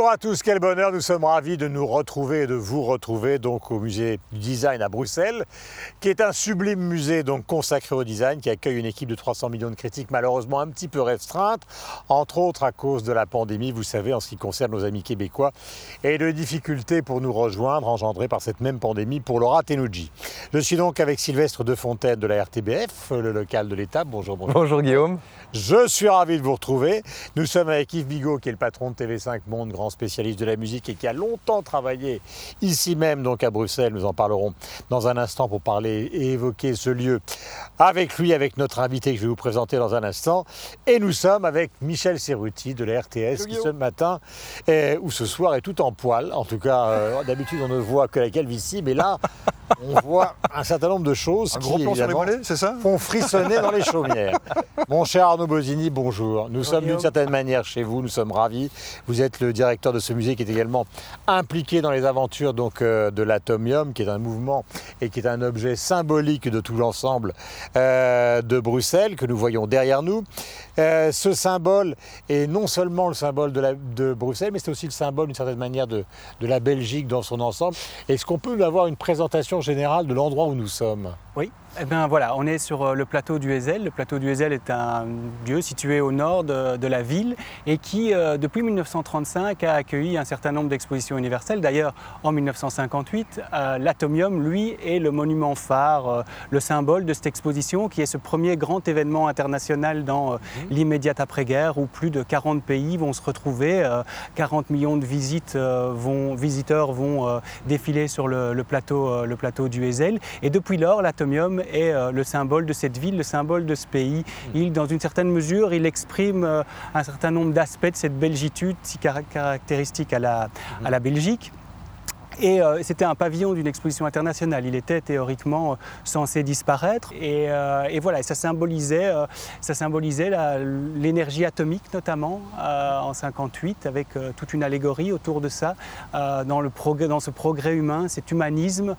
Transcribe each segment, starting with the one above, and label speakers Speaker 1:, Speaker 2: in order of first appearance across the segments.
Speaker 1: Bonjour à tous, quel bonheur, nous sommes ravis de nous retrouver et de vous retrouver donc au musée du design à Bruxelles, qui est un sublime musée donc consacré au design, qui accueille une équipe de 300 millions de critiques malheureusement un petit peu restreinte, entre autres à cause de la pandémie, vous savez, en ce qui concerne nos amis québécois, et de difficultés pour nous rejoindre engendrées par cette même pandémie pour Laura Tenouji. Je suis donc avec Sylvestre Defontaine de la RTBF, le local de l'État. Bonjour, bonjour.
Speaker 2: Bonjour Guillaume.
Speaker 1: Je suis ravi de vous retrouver. Nous sommes avec Yves Bigot, qui est le patron de TV5 Monde, grand spécialiste de la musique et qui a longtemps travaillé ici même, donc à Bruxelles. Nous en parlerons dans un instant pour parler et évoquer ce lieu avec lui, avec notre invité que je vais vous présenter dans un instant. Et nous sommes avec Michel Serruti de la RTS, qui ce matin ou ce soir est tout en poil. En tout cas, euh, d'habitude on ne voit que la calvitie, mais là on voit un certain nombre de choses
Speaker 3: un qui, ça?
Speaker 1: font frissonner dans les chaumières. Mon cher Arnaud Bosini, bonjour. Nous sommes d'une certaine manière chez vous, nous sommes ravis. Vous êtes le directeur de ce musée qui est également impliqué dans les aventures donc, euh, de l'Atomium, qui est un mouvement et qui est un objet symbolique de tout l'ensemble euh, de Bruxelles que nous voyons derrière nous. Euh, ce symbole est non seulement le symbole de, de Bruxelles, mais c'est aussi le symbole d'une certaine manière de, de la Belgique dans son ensemble. Est-ce qu'on peut avoir une présentation général de l'endroit où nous sommes?
Speaker 2: Oui, eh bien voilà, on est sur euh, le plateau du Ezel. Le plateau du Ezel est un lieu situé au nord de, la ville et qui, euh, depuis 1935, a accueilli un certain nombre d'expositions universelles. D'ailleurs, en 1958, euh, l'Atomium, lui, est le monument phare, le symbole de cette exposition qui est ce premier grand événement international dans mmh. l'immédiate après-guerre où plus de 40 pays vont se retrouver, 40 millions de visites vont, visiteurs vont défiler sur le, plateau, le plateau du Ezel. Et depuis lors, l'Atomium est euh, le symbole de cette ville, le symbole de ce pays. Mm. Il, dans une certaine mesure, il exprime euh, un certain nombre d'aspects de cette belgitude si caractéristique à la, mm. à la Belgique. Et euh, c'était un pavillon d'une exposition internationale. Il était théoriquement censé disparaître. Et, voilà, ça symbolisait, ça symbolisait l'énergie atomique notamment en 58, avec toute une allégorie autour de ça, dans, le progrès, dans ce progrès humain, cet humanisme,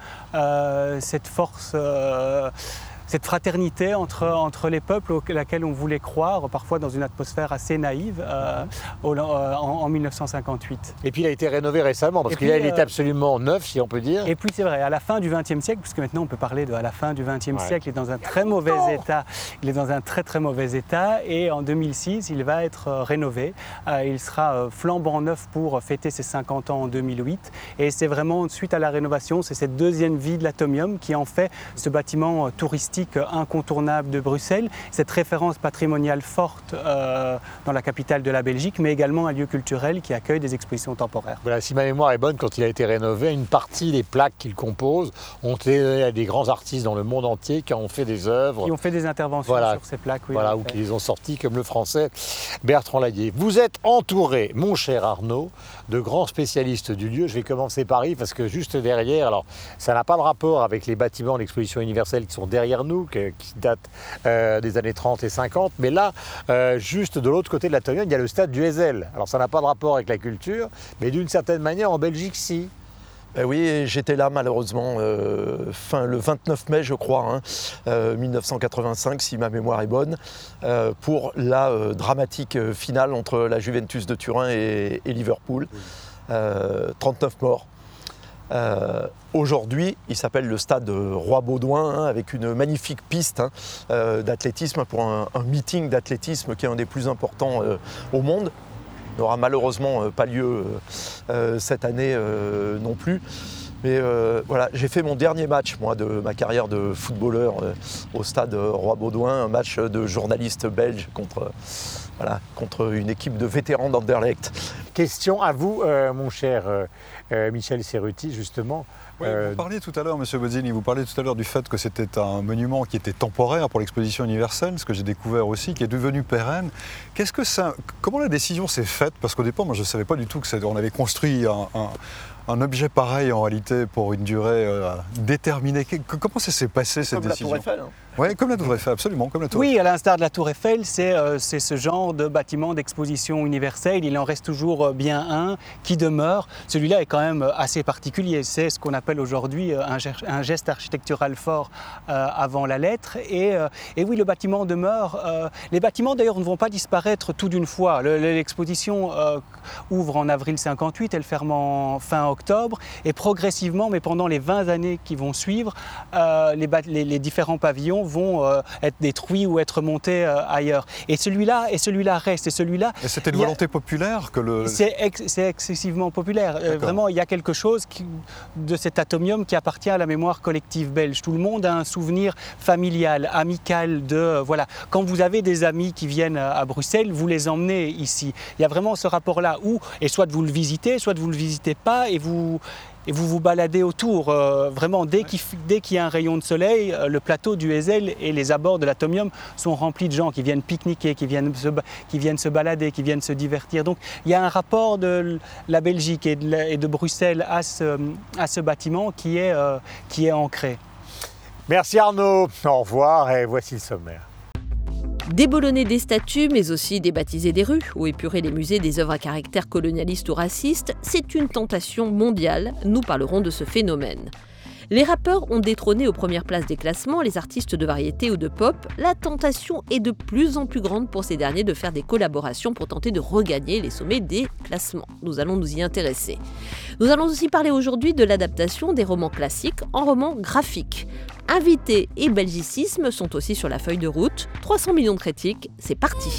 Speaker 2: cette force cette fraternité entre, entre les peuples auxquels laquelle on voulait croire, parfois dans une atmosphère assez naïve, euh, euh, en, 1958.
Speaker 1: Et puis il a été rénové récemment, parce qu'il est euh, absolument neuf, si on peut dire.
Speaker 2: Et puis c'est vrai, à la fin du XXe siècle, puisque maintenant on peut parler de à la fin du XXe siècle, il est dans un très mauvais état. Il est dans un très très mauvais état, et en 2006, il va être rénové. il sera flambant neuf pour fêter ses 50 ans en 2008. Et c'est vraiment suite à la rénovation, c'est cette deuxième vie de l'Atomium qui en fait ce bâtiment touristique incontournable de Bruxelles, cette référence patrimoniale forte euh, dans la capitale de la Belgique, mais également un lieu culturel qui accueille des expositions temporaires.
Speaker 1: Voilà, si ma mémoire est bonne, quand il a été rénové, une partie des plaques qu'il compose ont été à des grands artistes dans le monde entier qui ont fait des œuvres.
Speaker 2: Qui ont fait des interventions sur ces plaques,
Speaker 1: oui. Voilà, ou qui les ont sorties, comme le français Bertrand Laguier. Vous êtes entouré, mon cher Arnaud, de grands spécialistes du lieu. Je vais commencer par Yves, parce que juste derrière, alors ça n'a pas de rapport avec les bâtiments de l'exposition universelle qui sont derrière nous, qui date euh, des années 30 et 50. Mais là, euh, juste de l'autre côté de la Tonne, il y a le stade du Hezel. Alors ça n'a pas de rapport avec la culture, mais d'une certaine manière, en Belgique, si.
Speaker 4: Ben oui, j'étais là malheureusement euh, fin, le 29 mai, je crois, 1985, hein, si ma mémoire est bonne, pour la dramatique finale entre la Juventus de Turin et, et Liverpool. 39 morts. Euh, aujourd'hui, il s'appelle le stade Roi-Baudouin, hein, avec une magnifique piste hein, euh, d'athlétisme pour un, meeting d'athlétisme qui est un des plus importants euh, au monde. N'aura malheureusement pas lieu cette année non plus. Mais voilà, j'ai fait mon dernier match, moi, de ma carrière de footballeur au stade Roi-Baudouin, un match de journaliste belge contre, voilà, contre une équipe de vétérans d'Anderlecht.
Speaker 1: Question à vous, mon cher euh, Michel Serruti, justement.
Speaker 3: Vous euh, parliez tout à l'heure, Monsieur Bozzini, vous parliez tout à l'heure du fait que c'était un monument qui était temporaire pour l'exposition universelle, ce que j'ai découvert aussi, qui est devenu pérenne. Qu'est-ce que ça, comment la décision s'est faite? Parce qu'au départ, moi, je ne savais pas du tout que on avait construit un, objet pareil en réalité pour une durée euh, déterminée. Comment ça s'est passé cette décision
Speaker 4: Eiffel, hein.
Speaker 3: Oui, comme la Tour Eiffel, absolument, comme la Tour
Speaker 2: Oui, à l'instar de la Tour Eiffel, c'est euh, c'est ce genre de bâtiment d'exposition universelle. Il en reste toujours euh, bien un qui demeure. Celui-là est quand même assez particulier. C'est ce qu'on appelle aujourd'hui un, un geste architectural fort euh, avant la lettre. Et, euh, et oui, le bâtiment demeure. Euh, les bâtiments, d'ailleurs, ne vont pas disparaître tout d'une fois. Le- le- L'exposition euh, ouvre en avril 58, elle ferme en fin octobre. Et progressivement, mais pendant les 20 années qui vont suivre, euh, les, bat- les- les différents pavillons vont euh, être détruits ou être montés euh, ailleurs. Et celui-là, et celui-là reste. Et celui-là,
Speaker 3: Et c'était une
Speaker 2: a-
Speaker 3: volonté populaire que le.
Speaker 2: c'est ex- c'est excessivement populaire. Vraiment, il y a quelque chose qui- de cet atomium qui appartient à la mémoire collective belge. Tout le monde a un souvenir familial, amical de voilà. Quand vous avez des amis qui viennent à à Bruxelles, vous les emmenez ici. Il y a vraiment ce rapport-là où, et soit vous le visitez, soit vous le visitez pas, et et vous vous baladez autour. Euh, vraiment, dès qu'il y a un rayon de soleil, euh, le plateau du Hezel et les abords de l'Atomium sont remplis de gens qui viennent pique-niquer, qui viennent, se, qui viennent se balader, qui viennent se divertir. Donc il y a un rapport de la Belgique et de, Bruxelles à ce, à ce bâtiment qui est, euh, qui est ancré.
Speaker 1: Merci Arnaud. Au revoir et voici le sommaire.
Speaker 5: Déboulonner des statues, mais aussi débaptiser des rues ou épurer les musées des œuvres à caractère colonialiste ou raciste, c'est une tentation mondiale. Nous parlerons de ce phénomène. Les rappeurs ont détrôné aux premières places des classements les artistes de variété ou de pop. La tentation est de plus en plus grande pour ces derniers de faire des collaborations pour tenter de regagner les sommets des classements. Nous allons nous y intéresser. Nous allons aussi parler aujourd'hui de l'adaptation des romans classiques en romans graphiques. Invités et belgicisme sont aussi sur la feuille de route. 300 millions de critiques, c'est parti.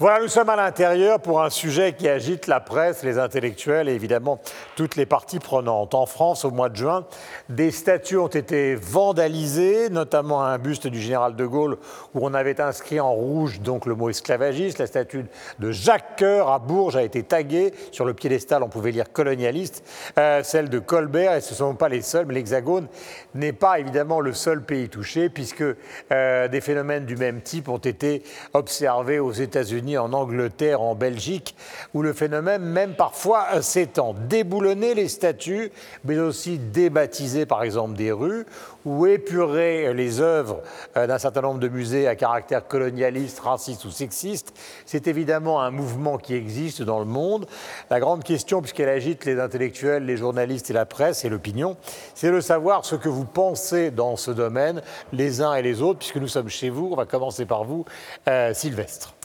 Speaker 1: Voilà, nous sommes à l'intérieur pour un sujet qui agite la presse, les intellectuels et évidemment toutes les parties prenantes. En France, au mois de juin, des statues ont été vandalisées, notamment un buste du général de Gaulle où on avait inscrit en rouge donc le mot esclavagiste. La statue de Jacques Coeur à Bourges a été taguée. Sur le piédestal, on pouvait lire colonialiste. Euh, celle de Colbert, et ce ne sont pas les seuls, mais l'Hexagone n'est pas évidemment le seul pays touché puisque euh, des phénomènes du même type ont été observés aux États-Unis, en Angleterre, en Belgique, où le phénomène même parfois euh, s'étend. Déboulonner les statues, mais aussi débaptiser par exemple des rues, ou épurer les œuvres euh, d'un certain nombre de musées à caractère colonialiste, raciste ou sexiste, c'est évidemment un mouvement qui existe dans le monde. La grande question, puisqu'elle agite les intellectuels, les journalistes et la presse et l'opinion, c'est de savoir ce que vous pensez dans ce domaine, les uns et les autres, puisque nous sommes chez vous. On va commencer par vous, euh, Sylvestre.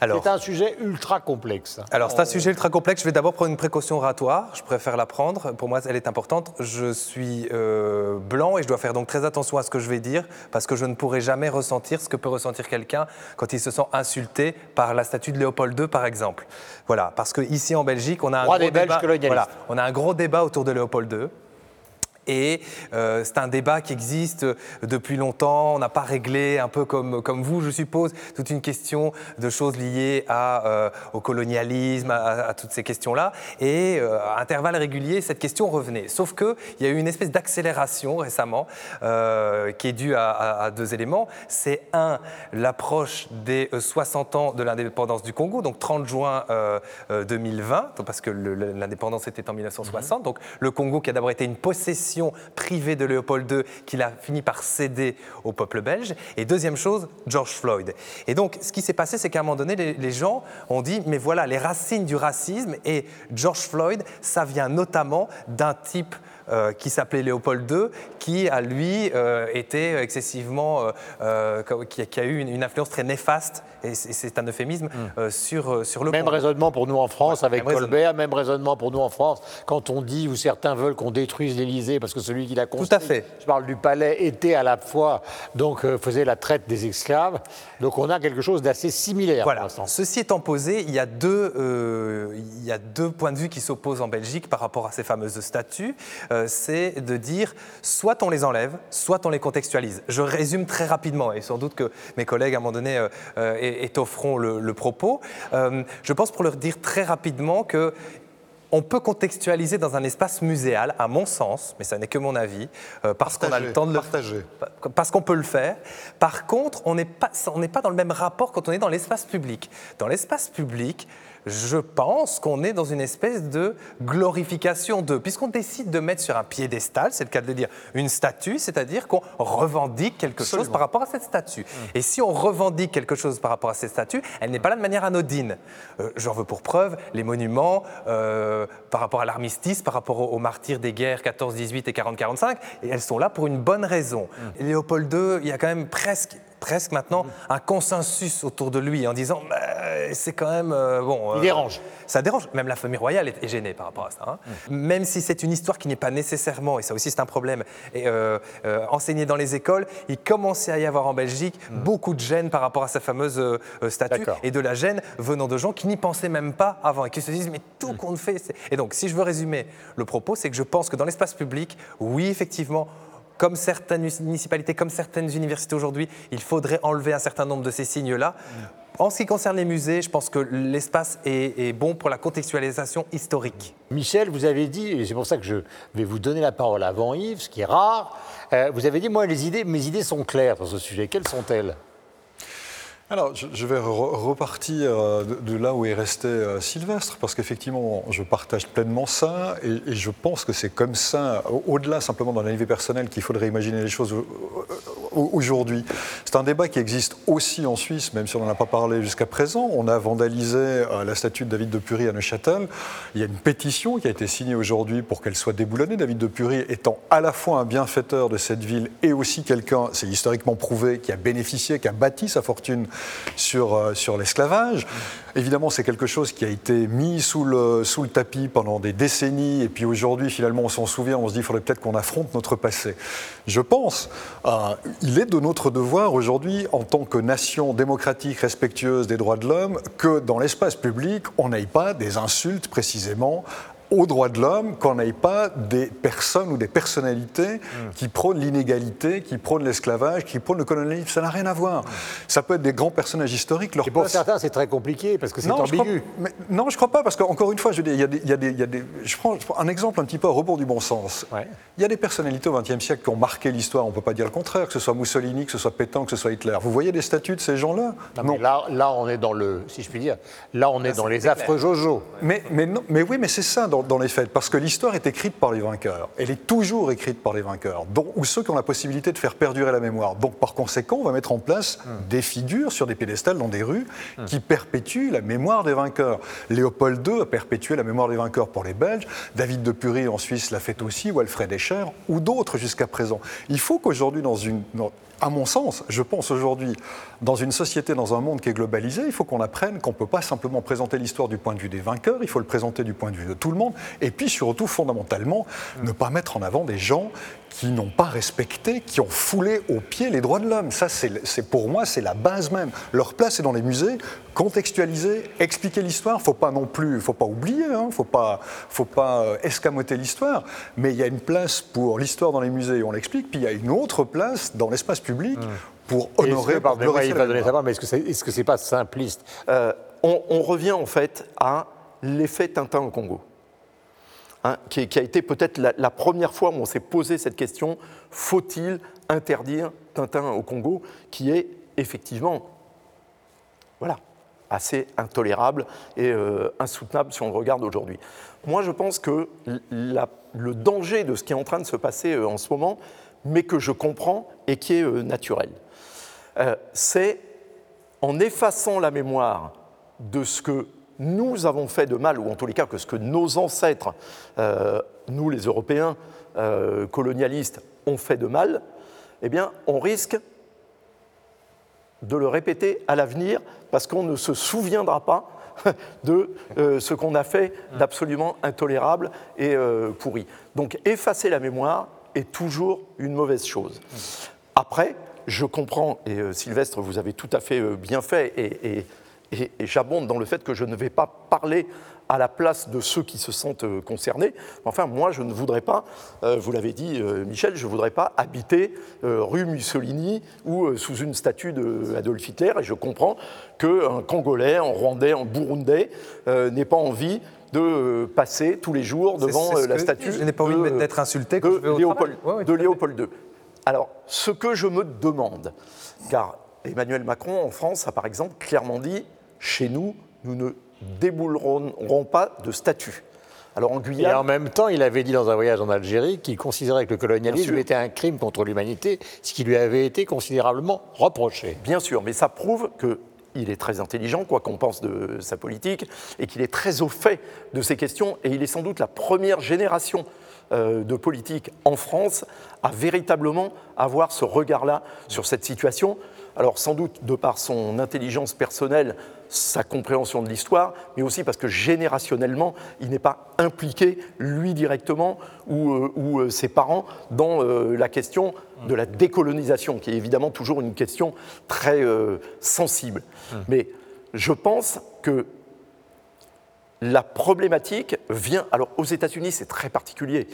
Speaker 6: Alors,
Speaker 1: C'est un sujet ultra complexe.
Speaker 6: alors c'est un sujet ultra complexe. Je vais d'abord prendre une précaution oratoire. Je préfère la prendre. Pour moi, elle est importante. Je suis euh, blanc et je dois faire donc très attention à ce que je vais dire parce que je ne pourrai jamais ressentir ce que peut ressentir quelqu'un quand il se sent insulté par la statue de Léopold II, par exemple. Voilà, parce que ici en Belgique, on a un
Speaker 1: Roi
Speaker 6: gros
Speaker 1: des
Speaker 6: débat. Voilà, on a un gros débat autour de Léopold II. Et euh, c'est un débat qui existe depuis longtemps. On n'a pas réglé, un peu comme, comme vous, je suppose, toute une question de choses liées à, euh, au colonialisme, à, à toutes ces questions-là. Et euh, à intervalles réguliers, cette question revenait. Sauf qu'il y a eu une espèce d'accélération récemment euh, qui est due à, à- à deux éléments. C'est un, l'approche des euh, 60 ans de l'indépendance du Congo, donc 30 juin euh, euh, 2020, parce que l'indépendance était en 1960. Donc le Congo qui a d'abord été une possession privée de Léopold II, qu'il a fini par céder au peuple belge. Et deuxième chose, George Floyd. Et donc ce qui s'est passé, c'est qu'à un moment donné, les, gens ont dit, mais voilà, les racines du racisme et George Floyd, ça vient notamment d'un type euh, qui s'appelait Léopold II, qui a lui euh, excessivement, euh, qui, a, eu une influence très néfaste, et c'est un euphémisme, euh, sur, euh, sur le
Speaker 1: Même raisonnement pour nous en France avec
Speaker 6: même
Speaker 1: Colbert, même raisonnement pour nous en France quand on dit ou certains veulent qu'on détruise l'Élysée parce que celui qui l'a construit,
Speaker 6: à fait.
Speaker 1: je parle du palais, était à la fois donc euh, faisait la traite des esclaves. Donc on a quelque chose d'assez similaire
Speaker 6: Voilà. Ceci étant posé, il y, a deux, euh, il y a deux points de vue qui s'opposent en Belgique par rapport à ces fameuses statues. Euh, c'est de dire soit on les enlève, soit on les contextualise. Je résume très rapidement et sans doute que mes collègues à un moment donné euh, euh, étofferont le, le propos. Euh, je pense pour leur dire très rapidement que on peut contextualiser dans un espace muséal, à mon sens, mais ça n'est que mon avis, euh, parce qu'on a le temps de le
Speaker 3: partagé.
Speaker 6: parce qu'on peut le faire. Par contre, on n'est pas, on n'est pas dans le même rapport quand on est dans l'espace public. Dans l'espace public, je pense qu'on est dans une espèce de glorification de, puisqu'on décide de mettre sur un piédestal, c'est le cas de le dire, une statue, c'est-à-dire qu'on revendique quelque chose par rapport à cette statue. Et si on revendique quelque chose par rapport à cette statue, elle n'est pas là de manière anodine. Euh, J'en veux pour preuve les monuments euh, par rapport à l'armistice, par rapport aux, martyrs des guerres 14, 18 et 40, 45, et elles sont là pour une bonne raison. Et Léopold II, il y a quand même presque presque maintenant un consensus autour de lui en disant Bah, c'est quand même euh, bon.
Speaker 1: Il
Speaker 6: euh,
Speaker 1: dérange.
Speaker 6: Ça dérange. Même la famille royale est, est gênée par rapport à ça. hein. Même si c'est une histoire qui n'est pas nécessairement, et ça aussi c'est un problème, et, euh, enseignée dans les écoles, il commençait à y avoir en Belgique beaucoup de gêne par rapport à sa fameuse statue et de la gêne venant de gens qui n'y pensaient même pas avant et qui se disent mais tout qu'on fait. Et donc si je veux résumer le propos, c'est que je pense que dans l'espace public, oui effectivement. Comme certaines municipalités, comme certaines universités aujourd'hui, il faudrait enlever un certain nombre de ces signes-là. En ce qui concerne les musées, je pense que l'espace est, est bon pour la contextualisation historique.
Speaker 1: Michel, vous avez dit, et c'est pour ça que je vais vous donner la parole avant Yves, ce qui est rare, euh, vous avez dit, moi, les idées, mes idées sont claires sur ce sujet. Quelles sont-elles?
Speaker 3: Alors, je, vais re- repartir euh, de, là où est resté euh, Sylvestre, parce qu'effectivement, je partage pleinement ça, et, je pense que c'est comme ça, au- au-delà simplement d'un avis personnel, qu'il faudrait imaginer les choses au- aujourd'hui. C'est un débat qui existe aussi en Suisse, même si on n'en a pas parlé jusqu'à présent. On a vandalisé euh, la statue de David de Pury à Neuchâtel. Il y a une pétition qui a été signée aujourd'hui pour qu'elle soit déboulonnée. David de Pury étant à la fois un bienfaiteur de cette ville et aussi quelqu'un, c'est historiquement prouvé, qui a bénéficié, qui a bâti sa fortune sur, euh, sur l'esclavage. Évidemment, c'est quelque chose qui a été mis sous le, tapis pendant des décennies, et puis aujourd'hui, finalement, on s'en souvient, on se dit, il faudrait peut-être qu'on affronte notre passé. Je pense, euh, il est de notre devoir aujourd'hui, en tant que nation démocratique, respectueuse des droits de l'homme, que dans l'espace public, on n'aille pas des insultes précisément aux droits de l'homme, qu'on n'aille pas des personnes ou des personnalités qui prônent l'inégalité, qui prônent l'esclavage, qui prônent le colonialisme. Ça n'a rien à voir. Ça peut être des grands personnages historiques. Leur
Speaker 1: Et pour
Speaker 3: place-
Speaker 1: certains, c'est très compliqué, parce que c'est
Speaker 3: non, je crois,
Speaker 1: ambigu.
Speaker 3: mais- non, je crois pas, parce qu'encore une fois, je veux dire, il y a des, il y a des- il y a des- je, prends, je prends un exemple un petit peu à rebours du bon sens.
Speaker 1: Ouais.
Speaker 3: Il y a des personnalités au XXe siècle qui ont marqué l'histoire, on ne peut pas dire le contraire, que ce soit Mussolini, que ce soit Pétain, que ce soit Hitler. Vous voyez des statues de ces gens-là?
Speaker 1: Non, mais là, là, on est dans le, si je puis dire, là, on est dans les affreux Jojo.
Speaker 3: Mais, mais, non, mais oui, mais c'est ça dans, dans les faits, parce que l'histoire est écrite par les vainqueurs. Elle est toujours écrite par les vainqueurs, ou ceux qui ont la possibilité de faire perdurer la mémoire. Donc par conséquent, on va mettre en place des figures sur des piédestals dans des rues qui perpétuent la mémoire des vainqueurs. Léopold II a perpétué la mémoire des vainqueurs pour les Belges, David de Pury en Suisse l'a fait aussi, ou Alfred Escher, ou d'autres jusqu'à présent. Il faut qu'aujourd'hui, dans une... dans- à mon sens, je pense aujourd'hui, dans une société, dans un monde qui est globalisé, il faut qu'on apprenne qu'on ne peut pas simplement présenter l'histoire du point de vue des vainqueurs, il faut le présenter du point de vue de tout le monde, et puis surtout, fondamentalement, ne pas mettre en avant des gens qui n'ont pas respecté, qui ont foulé aux pieds les droits de l'homme. Ça, c'est- pour moi, c'est la base même. Leur place est dans les musées, contextualiser, expliquer l'histoire. Faut pas non plus, faut pas oublier, hein, faut pas, faut pas euh, escamoter l'histoire. Mais il y a une place pour l'histoire dans les musées, on l'explique. Puis il y a une autre place dans l'espace public pour
Speaker 1: Est-ce
Speaker 3: honorer, pour
Speaker 1: pardonnez-moi,
Speaker 3: glorifier
Speaker 1: il va donner sa mais est-ce que c'est que c'est pas simpliste?
Speaker 4: Euh, on, on revient en fait à l'effet Tintin au Congo, Hein, qui, qui a été peut-être la, la première fois où on s'est posé cette question faut-il interdire Tintin au Congo, qui est effectivement, voilà, assez intolérable et euh, insoutenable si on le regarde aujourd'hui. Moi, je pense que le danger de ce qui est en train de se passer euh, en ce moment, mais que je comprends et qui est euh, naturel, c'est en effaçant la mémoire de ce que nous avons fait de mal, ou en tous les cas que ce que nos ancêtres, nous les Européens colonialistes, ont fait de mal, eh bien, on risque de le répéter à l'avenir parce qu'on ne se souviendra pas de euh, ce qu'on a fait d'absolument intolérable et euh, pourri. Donc effacer la mémoire est toujours une mauvaise chose. Après, je comprends, et euh, Sylvestre, vous avez tout à fait bien fait, et- et j'abonde dans le fait que je ne vais pas parler à la place de ceux qui se sentent euh, concernés. Enfin, moi, je ne voudrais pas, euh, vous l'avez dit, euh, Michel, je ne voudrais pas habiter rue Mussolini ou sous une statue d'Adolf Hitler, et je comprends qu'un Congolais, un Rwandais, un Burundais n'ait pas envie de passer tous les jours devant la statue
Speaker 6: dis, je n'ai pas envie
Speaker 4: de,
Speaker 6: d'être insulté je. Ouais, ouais.
Speaker 4: Léopold II. Alors, ce que je me demande, car Emmanuel Macron en France a par exemple clairement dit chez nous, nous ne débouleront pas de statut. Alors en
Speaker 1: Et
Speaker 4: Guyane,
Speaker 1: en même temps, il avait dit dans un voyage en Algérie qu'il considérait que le colonialisme était un crime contre l'humanité, ce qui lui avait été considérablement reproché.
Speaker 4: Bien sûr, mais ça prouve qu'il est très intelligent, quoi qu'on pense de sa politique, et qu'il est très au fait de ces questions, et il est sans doute la première génération euh, de politiques en France à véritablement avoir ce regard-là sur cette situation. Alors sans doute de par son intelligence personnelle, sa compréhension de l'histoire, mais aussi parce que générationnellement, il n'est pas impliqué, lui directement, ou, euh, ou, euh, ses parents, dans euh, la question de la décolonisation, qui est évidemment toujours une question très euh, sensible. Mais je pense que la problématique vient. Alors, aux États-Unis, c'est très particulier,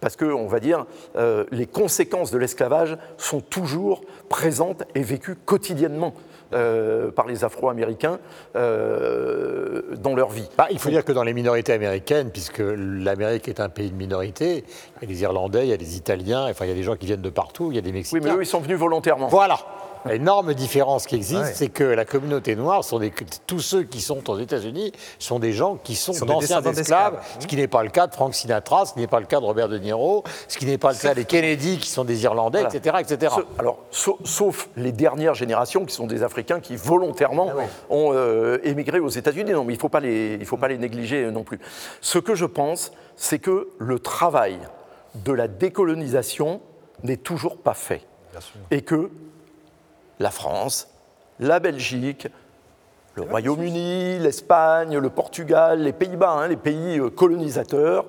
Speaker 4: parce que, on va dire, euh, les conséquences de l'esclavage sont toujours présentes et vécues quotidiennement euh, par les Afro-Américains euh, dans leur vie.
Speaker 1: Bah, il faut dire que dans les minorités américaines, puisque l'Amérique est un pays de minorités, il y a des Irlandais, il y a des Italiens, enfin il y a des gens qui viennent de partout, il y a des Mexicains.
Speaker 4: Oui, mais eux, ils sont venus volontairement.
Speaker 1: Voilà. L'énorme différence qui existe,
Speaker 6: Ouais.
Speaker 1: c'est que la communauté noire, sont des, tous ceux qui sont aux États-Unis, sont des gens qui sont,
Speaker 6: Sont
Speaker 1: d'anciens esclaves, ce qui n'est pas le cas de Frank Sinatra, ce qui n'est pas le cas de Robert De Niro, ce qui n'est pas le cas des Kennedy, qui sont des Irlandais,
Speaker 4: Voilà.
Speaker 1: etc., etc.
Speaker 4: Ce- alors, sa- sauf les dernières générations qui sont des Africains qui volontairement ont euh, émigré aux États-Unis. Non, mais il ne faut pas les, il faut pas les négliger euh, non plus. Ce que je pense, c'est que le travail de la décolonisation n'est toujours pas fait. Et que la France, la Belgique, le Royaume-Uni, l'Espagne, le Portugal, les Pays-Bas, hein, les pays euh, colonisateurs,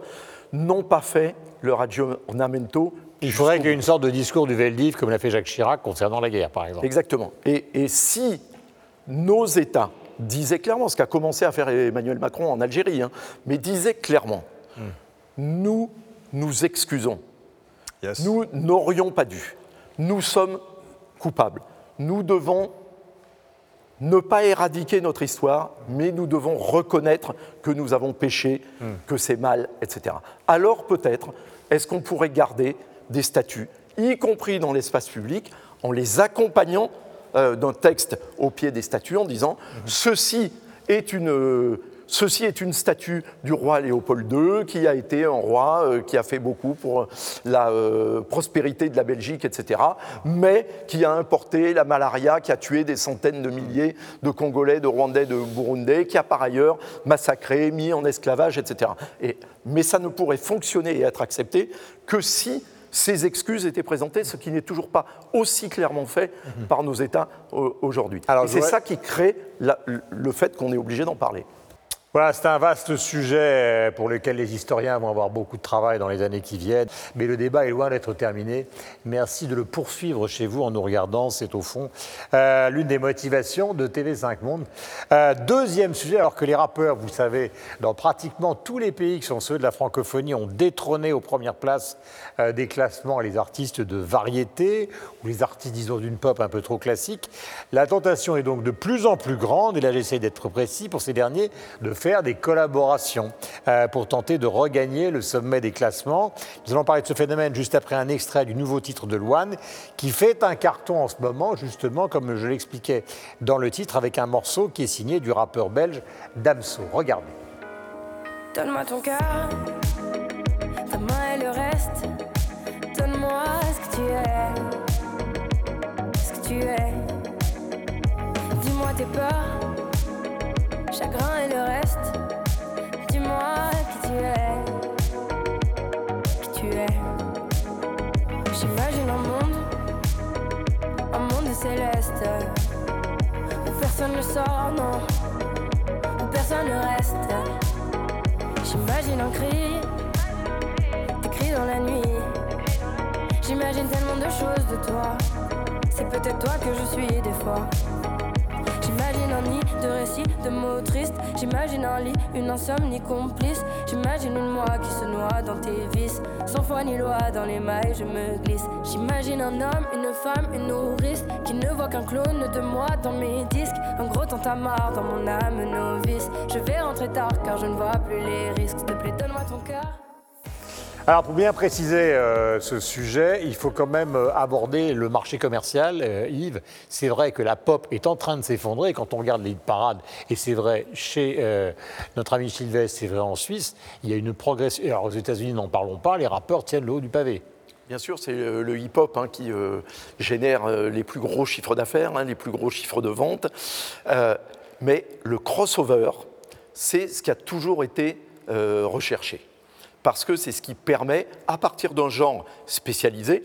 Speaker 4: n'ont pas fait leur aggiornamento
Speaker 1: Il faudrait qu'il y ait une sorte de discours du Veldiv, comme l'a fait Jacques Chirac concernant la guerre, par exemple.
Speaker 4: Exactement. Et, et si nos États disaient clairement, ce qu'a commencé à faire Emmanuel Macron en Algérie, hein, mais disaient clairement, nous nous excusons,
Speaker 3: Yes.
Speaker 4: nous n'aurions pas dû, nous sommes coupables, nous devons ne pas éradiquer notre histoire, mais nous devons reconnaître que nous avons péché, que c'est mal, etc. Alors peut-être, est-ce qu'on pourrait garder des statuts, y compris dans l'espace public, en les accompagnant euh, d'un texte au pied des statuts en disant ceci est une euh, Ceci est une statue du roi Léopold II, qui a été un roi euh, qui a fait beaucoup pour la euh, prospérité de la Belgique, etc., mais qui a importé la malaria, qui a tué des centaines de milliers de Congolais, de Rwandais, de Burundais, qui a par ailleurs massacré, mis en esclavage, etc. Et, mais ça ne pourrait fonctionner et être accepté que si ces excuses étaient présentées, ce qui n'est toujours pas aussi clairement fait par nos États euh, aujourd'hui. Et c'est ça qui crée la- le fait qu'on est obligé d'en parler.
Speaker 1: Voilà, c'est un vaste sujet pour lequel les historiens vont avoir beaucoup de travail dans les années qui viennent. Mais le débat est loin d'être terminé. Merci de le poursuivre chez vous en nous regardant. C'est au fond euh, l'une des motivations de TV5 Monde. Euh, deuxième sujet, alors que les rappeurs, vous savez, dans pratiquement tous les pays qui sont ceux de la francophonie, ont détrôné aux premières places euh, des classements les artistes de variété ou les artistes, disons, d'une pop un peu trop classique. La tentation est donc de plus en plus grande, et là j'essaie d'être précis pour ces derniers, de faire des collaborations euh, pour tenter de regagner le sommet des classements. Nous allons parler de ce phénomène juste après un extrait du nouveau titre de Loane, qui fait un carton en ce moment, justement, comme je l'expliquais dans le titre, avec un morceau qui est signé du rappeur belge Damso. Regardez.
Speaker 7: Donne-moi ton cœur, ta main et le reste. Donne-moi ce que tu es, ce que tu es. Dis-moi tes peurs, chagrin et le reste. Dis-moi qui tu es, qui tu es. J'imagine un monde, un monde céleste, où personne ne sort, non, où personne ne reste. J'imagine un cri, des cris dans la nuit. J'imagine tellement de choses de toi. C'est peut-être toi que je suis des fois. De de mots tristes. J'imagine un lit, une insomnie complice. J'imagine une moi qui se noie dans tes vices. Sans foi ni loi, dans les mailles, je me glisse. J'imagine un homme, une femme, une nourrice qui ne voit qu'un clone de moi dans mes disques. Un gros tantamar dans mon âme novice. Je vais rentrer tard car je ne vois plus les risques. S'il te donne-moi ton cœur.
Speaker 1: Alors pour bien préciser euh, ce sujet, il faut quand même euh, aborder le marché commercial. Euh, Yves, c'est vrai que la pop est en train de s'effondrer quand on regarde les parades, et c'est vrai chez notre ami Sylvestre, c'est vrai en Suisse, il y a une progression. Alors aux États-Unis, n'en parlons pas, les rappeurs tiennent le haut du pavé.
Speaker 4: Bien sûr, c'est le hip-hop hein, qui génère les plus gros chiffres d'affaires, hein, les plus gros chiffres de vente. Mais le crossover, c'est ce qui a toujours été recherché. Parce que c'est ce qui permet, à partir d'un genre spécialisé,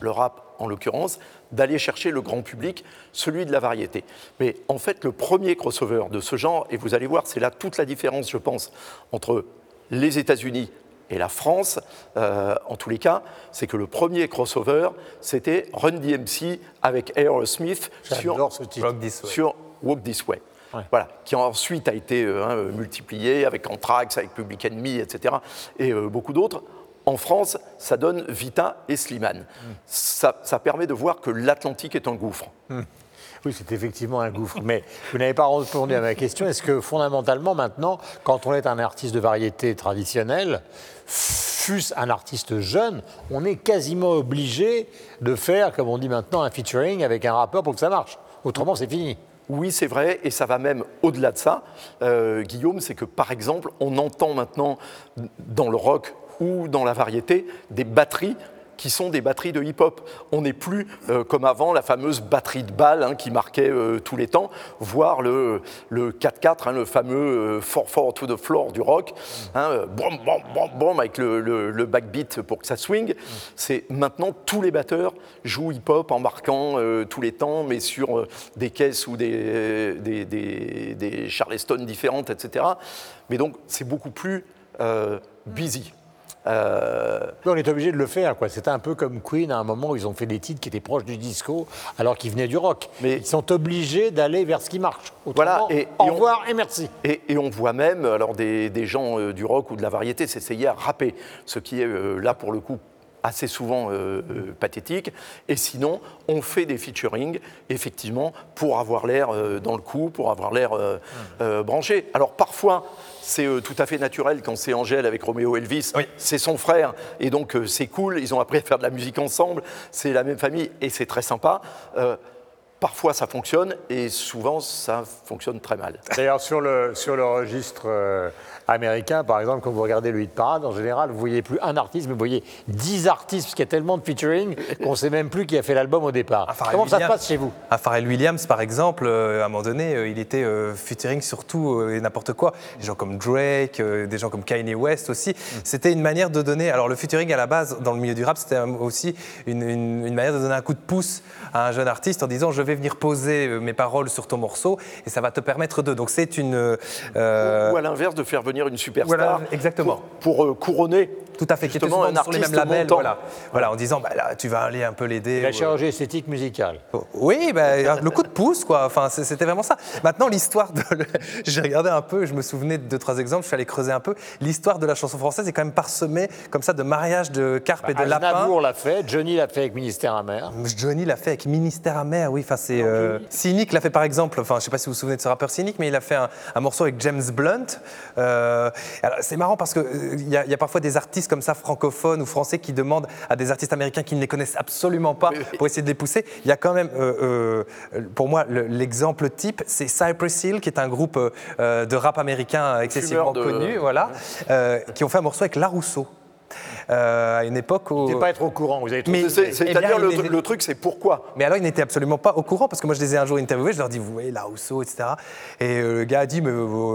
Speaker 4: le rap en l'occurrence, d'aller chercher le grand public, celui de la variété. Mais en fait, le premier crossover de ce genre, et vous allez voir, c'est là toute la différence, je pense, entre les États-Unis et la France, euh, en tous les cas, c'est que le premier crossover, c'était Run DMC avec Aerosmith sur,
Speaker 1: J'adore ce titre.
Speaker 6: Rock This Way.
Speaker 4: sur Walk This Way.
Speaker 1: Ouais.
Speaker 4: Voilà, qui ensuite a été euh, hein, multiplié avec Anthrax, avec Public Enemy, etc. et euh, beaucoup d'autres. En France, ça donne Vita et Slimane. Ça, ça permet de voir que l'Atlantique est un gouffre.
Speaker 1: Oui, c'est effectivement un gouffre. Mais vous n'avez pas répondu à ma question. Est-ce que fondamentalement, maintenant, quand on est un artiste de variété traditionnelle, fût-ce un artiste jeune, on est quasiment obligé de faire, comme on dit maintenant, un featuring avec un rappeur pour que ça marche. Autrement, c'est fini.
Speaker 4: Oui, c'est vrai, et ça va même au-delà de ça. Euh, Guillaume, c'est que par exemple, on entend maintenant dans le rock ou dans la variété des batteries qui sont des batteries de hip-hop. On n'est plus euh, comme avant la fameuse batterie de balles hein, qui marquait euh, tous les temps, voire le, le 4-4, hein, le fameux 4-4 to the floor du rock, hein, euh, bom, bom, bom, avec le, backbeat pour que ça swing. C'est maintenant tous les batteurs jouent hip-hop en marquant euh, tous les temps, mais sur euh, des caisses ou des, des, Charleston différentes, etc. Mais donc c'est beaucoup plus euh, busy. Euh,
Speaker 1: On est obligé de le faire. quoi. C'était un peu comme Queen à un moment où ils ont fait des titres qui étaient proches du disco alors qu'ils venaient du rock.
Speaker 4: Mais-
Speaker 1: ils sont obligés d'aller vers ce qui marche.
Speaker 4: Voilà, et-
Speaker 1: au
Speaker 4: et on-
Speaker 1: revoir et merci.
Speaker 4: Et, et on voit même alors des, des gens euh, du rock ou de la variété s'essayer à rapper, ce qui est euh, là pour le coup assez souvent euh, euh, pathétique. Et sinon, on fait des featuring, effectivement, pour avoir l'air euh, dans le coup, pour avoir l'air euh, branché. Alors parfois, c'est euh, tout à fait naturel quand c'est Angèle avec Roméo Elvis,
Speaker 6: Oui.
Speaker 4: c'est son frère, et donc euh, c'est cool, ils ont appris à faire de la musique ensemble, c'est la même famille, et c'est très sympa. Parfois ça fonctionne et souvent ça fonctionne très mal.
Speaker 1: D'ailleurs, sur le, sur le registre euh, américain, par exemple, quand vous regardez le hit parade, en général, vous voyez plus un artiste, mais vous voyez 10 artistes, parce qu'il y a tellement de featuring qu'on ne sait même plus qui a fait l'album au départ.
Speaker 6: Ah,
Speaker 1: Comment ça se
Speaker 6: Williams.
Speaker 1: passe chez vous?
Speaker 6: Un Pharrell Williams, par exemple, euh, à un moment donné, euh, il était euh, featuring sur tout euh, et n'importe quoi. Des gens comme Drake, euh, des gens comme Kanye West aussi. C'était une manière de donner. Alors, le featuring à la base, dans le milieu du rap, c'était aussi une, une- une manière de donner un coup de pouce à un jeune artiste en disant Je vais venir poser euh, mes paroles sur ton morceau et ça va te permettre de. Donc, c'est une. euh,
Speaker 4: Ou à l'inverse, de faire venir une superstar
Speaker 6: Voilà, exactement.
Speaker 4: pour, pour, euh, couronner
Speaker 6: tout à fait, qui
Speaker 4: un
Speaker 6: sur les mêmes labels, voilà. voilà, en disant bah, là, tu vas aller un peu l'aider.
Speaker 1: La
Speaker 6: ou,
Speaker 1: chirurgie esthétique musicale.
Speaker 6: Oui, ben, le coup de pouce, quoi. Enfin, c'était vraiment ça. Maintenant, l'histoire de. J'ai regardé un peu, je me souvenais de deux, trois exemples, je suis allé creuser un peu. L'histoire de la chanson française est quand même parsemée comme ça de mariages de carpes et de lapins.
Speaker 1: Aznavour l'a fait, Johnny l'a fait avec Ministère amer.
Speaker 6: Johnny l'a fait avec Ministère amer, oui. Enfin, c'est euh, Cynic l'a fait par exemple. Enfin, je sais pas si vous vous souvenez de ce rappeur Cynic, mais il a fait un, un morceau avec James Blunt. Euh, c'est marrant parce que euh, il y, a- il y a parfois des artistes comme ça francophones ou français qui demandent à des artistes américains qui ne les connaissent absolument pas pour essayer de les pousser. Il y a quand même, euh, pour moi, le- l'exemple type, c'est Cypress Hill, qui est un groupe de rap américain excessivement
Speaker 4: de-
Speaker 6: connu, voilà, qui ont fait un morceau avec La Rousseau. Euh, à une époque où.
Speaker 1: Vous ne pas être au courant, vous avez tout
Speaker 6: Eh
Speaker 4: C'est-à-dire
Speaker 6: bien,
Speaker 4: le,
Speaker 6: il les-
Speaker 4: le truc, c'est pourquoi
Speaker 6: Mais alors, ils n'étaient absolument pas au courant parce que moi, je les ai un jour interviewés. Je leur dis, vous voyez, la Rousseau, etc. Et euh, le gars a dit, mais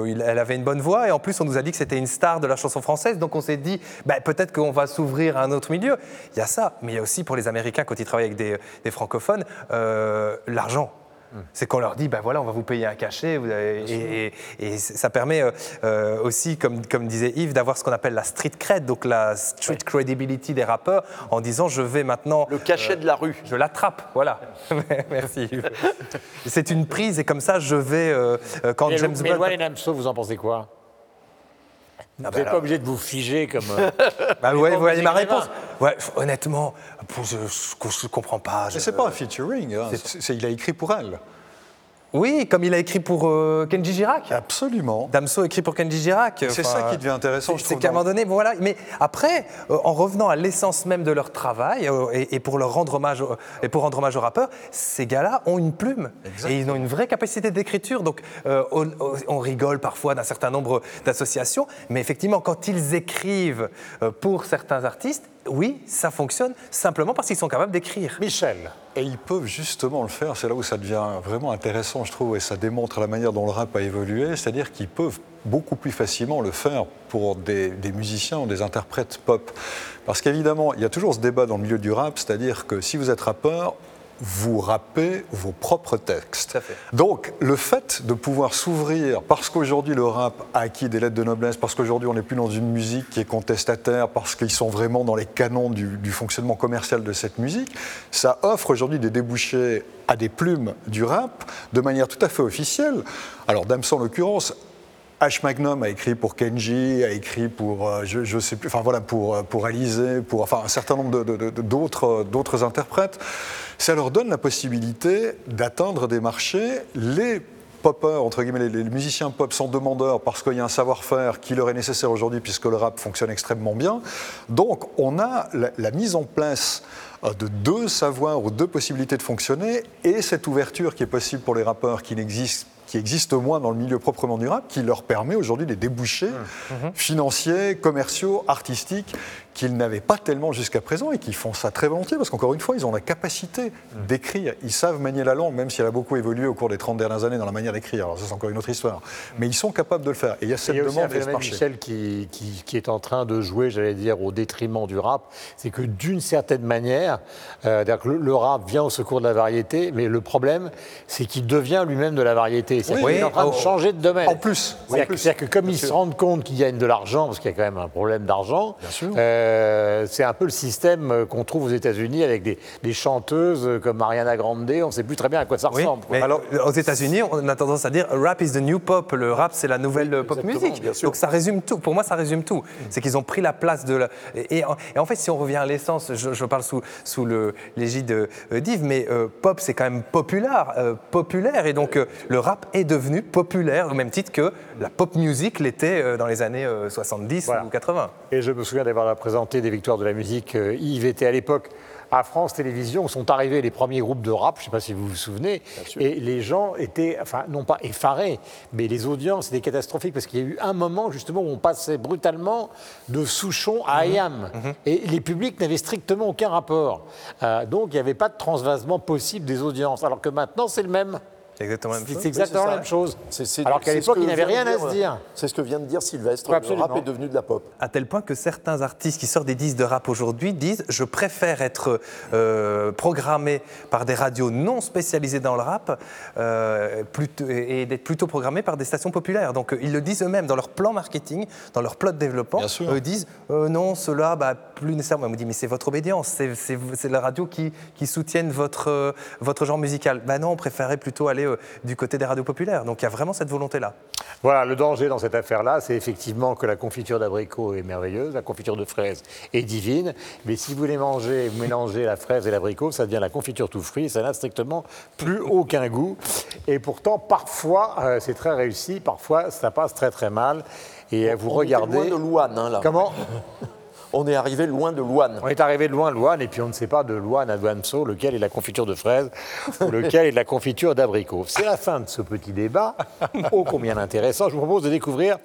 Speaker 6: il- elle avait une bonne voix. Et en plus, on nous a dit que c'était une star de la chanson française. Donc, on s'est dit, bah, peut-être qu'on va s'ouvrir à un autre milieu. Il y a ça. Mais il y a aussi pour les Américains, quand ils travaillent avec des, des francophones, euh, l'argent. C'est qu'on leur dit, ben voilà, on va vous payer un cachet. vous avez- et, et- et ça permet euh, euh, aussi, comme, comme disait Yves, d'avoir ce qu'on appelle la street cred, donc la street credibility des rappeurs, en disant, je vais maintenant
Speaker 4: Le cachet de la rue.
Speaker 6: je l'attrape, voilà. Merci. C'est une prise et comme ça, je vais euh, euh, quand James
Speaker 1: mais. Loan et Namso, vous en pensez quoi? Vous n'êtes
Speaker 6: bah
Speaker 1: pas obligé de vous figer comme. euh,
Speaker 6: Bah ouais, vous voyez ma réponse. Ouais, honnêtement, je, je comprends pas. je-
Speaker 3: c'est pas un featuring, hein. C'est- c'est- il a écrit pour elle.
Speaker 6: Oui, comme il a écrit pour euh, Kenji Girac.
Speaker 3: Absolument.
Speaker 6: Damso écrit pour Kenji Girac.
Speaker 3: C'est ça qui devient intéressant, je
Speaker 6: C'est
Speaker 3: trouve.
Speaker 6: qu'à un moment donné, bon, voilà. Mais après, euh, en revenant à l'essence même de leur travail euh, et, et pour leur rendre hommage, au- et pour rendre hommage aux rappeurs, ces gars-là ont une plume et ils ont une vraie capacité d'écriture. Donc, on, rigole parfois d'un certain nombre d'associations, mais effectivement, quand ils écrivent pour certains artistes, oui, ça fonctionne simplement parce qu'ils sont capables d'écrire.
Speaker 1: Michel.
Speaker 3: Et ils peuvent justement le faire, c'est là où ça devient vraiment intéressant, je trouve, et ça démontre la manière dont le rap a évolué, c'est-à-dire qu'ils peuvent beaucoup plus facilement le faire pour des, des musiciens ou des interprètes pop. Parce qu'évidemment, il y a toujours ce débat dans le milieu du rap, c'est-à-dire que si vous êtes rappeur, vous rappez vos propres textes. Donc, le fait de pouvoir s'ouvrir, parce qu'aujourd'hui le rap a acquis des lettres de noblesse, parce qu'aujourd'hui on n'est plus dans une musique qui est contestataire, parce qu'ils sont vraiment dans les canons du, du fonctionnement commercial de cette musique, ça offre aujourd'hui des débouchés à des plumes du rap de manière tout à fait officielle. Alors, Damson en l'occurrence, H. Magnum a écrit pour Kenji, a écrit pour, euh, je, je sais plus, enfin voilà, pour, euh, pour Alizé, pour enfin, un certain nombre de- de- de- d'autres euh, d'autres interprètes. Ça leur donne la possibilité d'atteindre des marchés. Les poppers, entre guillemets, les, musiciens pop sont demandeurs parce qu'il y a un savoir-faire qui leur est nécessaire aujourd'hui puisque le rap fonctionne extrêmement bien. Donc on a la, mise en place de deux savoirs ou deux possibilités de fonctionner et cette ouverture qui est possible pour les rappeurs qui n'existent qui existe moins dans le milieu proprement du rap, qui leur permet aujourd'hui des débouchés financiers, commerciaux, artistiques qu'ils n'avaient pas tellement jusqu'à présent et qui font ça très volontiers parce qu'encore une fois, ils ont la capacité d'écrire. Ils savent manier la langue, même si elle a beaucoup évolué au cours des 30 dernières années dans la manière d'écrire. Alors ça, c'est encore une autre histoire. Mais ils sont capables de le faire. Et il y a cette
Speaker 1: Il y a aussi un
Speaker 3: demande et marché.
Speaker 1: Michel, qui, qui- qui est en train de jouer, j'allais dire, au détriment du rap. C'est que d'une certaine manière, euh, c'est-à-dire que le, le rap vient au secours de la variété, mais le problème, c'est qu'il devient lui-même de la variété. C'est-à-dire
Speaker 6: Oui.
Speaker 1: qu'il est en train
Speaker 6: Oh.
Speaker 1: de changer de domaine.
Speaker 3: En plus,
Speaker 1: C'est-à-dire que, comme ils se rendent compte qu'ils gagnent de l'argent, parce qu'il y a quand même un problème d'argent, euh, c'est un peu le système euh, qu'on trouve aux États-Unis avec des, des chanteuses euh, comme Mariana Grande. On ne sait plus très bien à quoi ça
Speaker 6: Oui,
Speaker 1: ressemble. quoi.
Speaker 6: mais
Speaker 3: Alors-
Speaker 6: aux États-Unis, on a tendance à dire rap is the new pop. Le rap, c'est la nouvelle pop
Speaker 3: sûr.
Speaker 6: Donc ça résume tout. Pour moi, ça résume tout. C'est qu'ils ont pris la place de. La... Et, en, et en fait, si on revient à l'essence, je, je parle sous, sous l'égide d'Yves, mais euh, pop, c'est quand même populaire, euh, populaire. Et donc le rap est devenu populaire au même titre que la pop music l'était dans les années euh, 70
Speaker 1: Voilà.
Speaker 6: ou 80.
Speaker 1: Et je me souviens d'avoir des victoires de la musique. Euh, Yves était à l'époque à France Télévisions, sont arrivés les premiers groupes de rap, je ne sais pas si vous vous souvenez, et les gens étaient, enfin, non pas effarés, mais les audiences étaient catastrophiques, parce qu'il y a eu un moment, justement, où on passait brutalement de Souchon à Ayam, et les publics n'avaient strictement aucun rapport. Euh, donc, il n'y avait pas de transvasement possible des audiences, alors que maintenant, c'est le même.
Speaker 6: C'est exactement la même
Speaker 1: C'est
Speaker 6: chose.
Speaker 1: c'est exactement
Speaker 4: c'est
Speaker 1: la même chose. Alors qu'à l'époque,
Speaker 4: que
Speaker 1: il n'avait
Speaker 4: vient
Speaker 1: rien
Speaker 4: de
Speaker 1: à se dire.
Speaker 4: C'est ce que vient de dire Sylvestre.
Speaker 1: Ouais,
Speaker 4: le rap est devenu de la pop.
Speaker 6: à tel point que certains artistes qui sortent des disques de rap aujourd'hui disent je préfère être euh, programmé par des radios non spécialisées dans le rap euh, plutôt- et d'être plutôt programmé par des stations populaires. Donc euh, ils le disent eux-mêmes dans leur plan marketing, dans leur plan de développement.
Speaker 3: Bien sûr.
Speaker 6: Eux disent euh, non, cela, bah, plus nécessairement. On me dit mais c'est votre obédience, c'est- c'est c'est la radio qui, qui soutiennent votre, euh, votre genre musical. Bah non, on préférait plutôt aller euh, du côté des radios populaires. Donc il y a vraiment cette volonté-là.
Speaker 1: Voilà, le danger dans cette affaire-là, c'est effectivement que la confiture d'abricot est merveilleuse, la confiture de fraise est divine, mais si vous voulez manger, vous mélangez la fraise et l'abricot, ça devient la confiture tout fruit, ça n'a strictement plus aucun goût. Et pourtant, parfois, euh, c'est très réussi, parfois, ça passe très très mal. Et vous
Speaker 4: On était
Speaker 1: regardez...
Speaker 4: loin de Louane, hein, là.
Speaker 1: Comment?
Speaker 4: On est arrivé loin de Louane.
Speaker 1: On est arrivé de loin, Louane, et puis on ne sait pas de Louane à Douaneau lequel est la confiture de fraise ou lequel est la confiture d'abricot. C'est la fin de ce petit débat, ô combien intéressant. Je vous propose de découvrir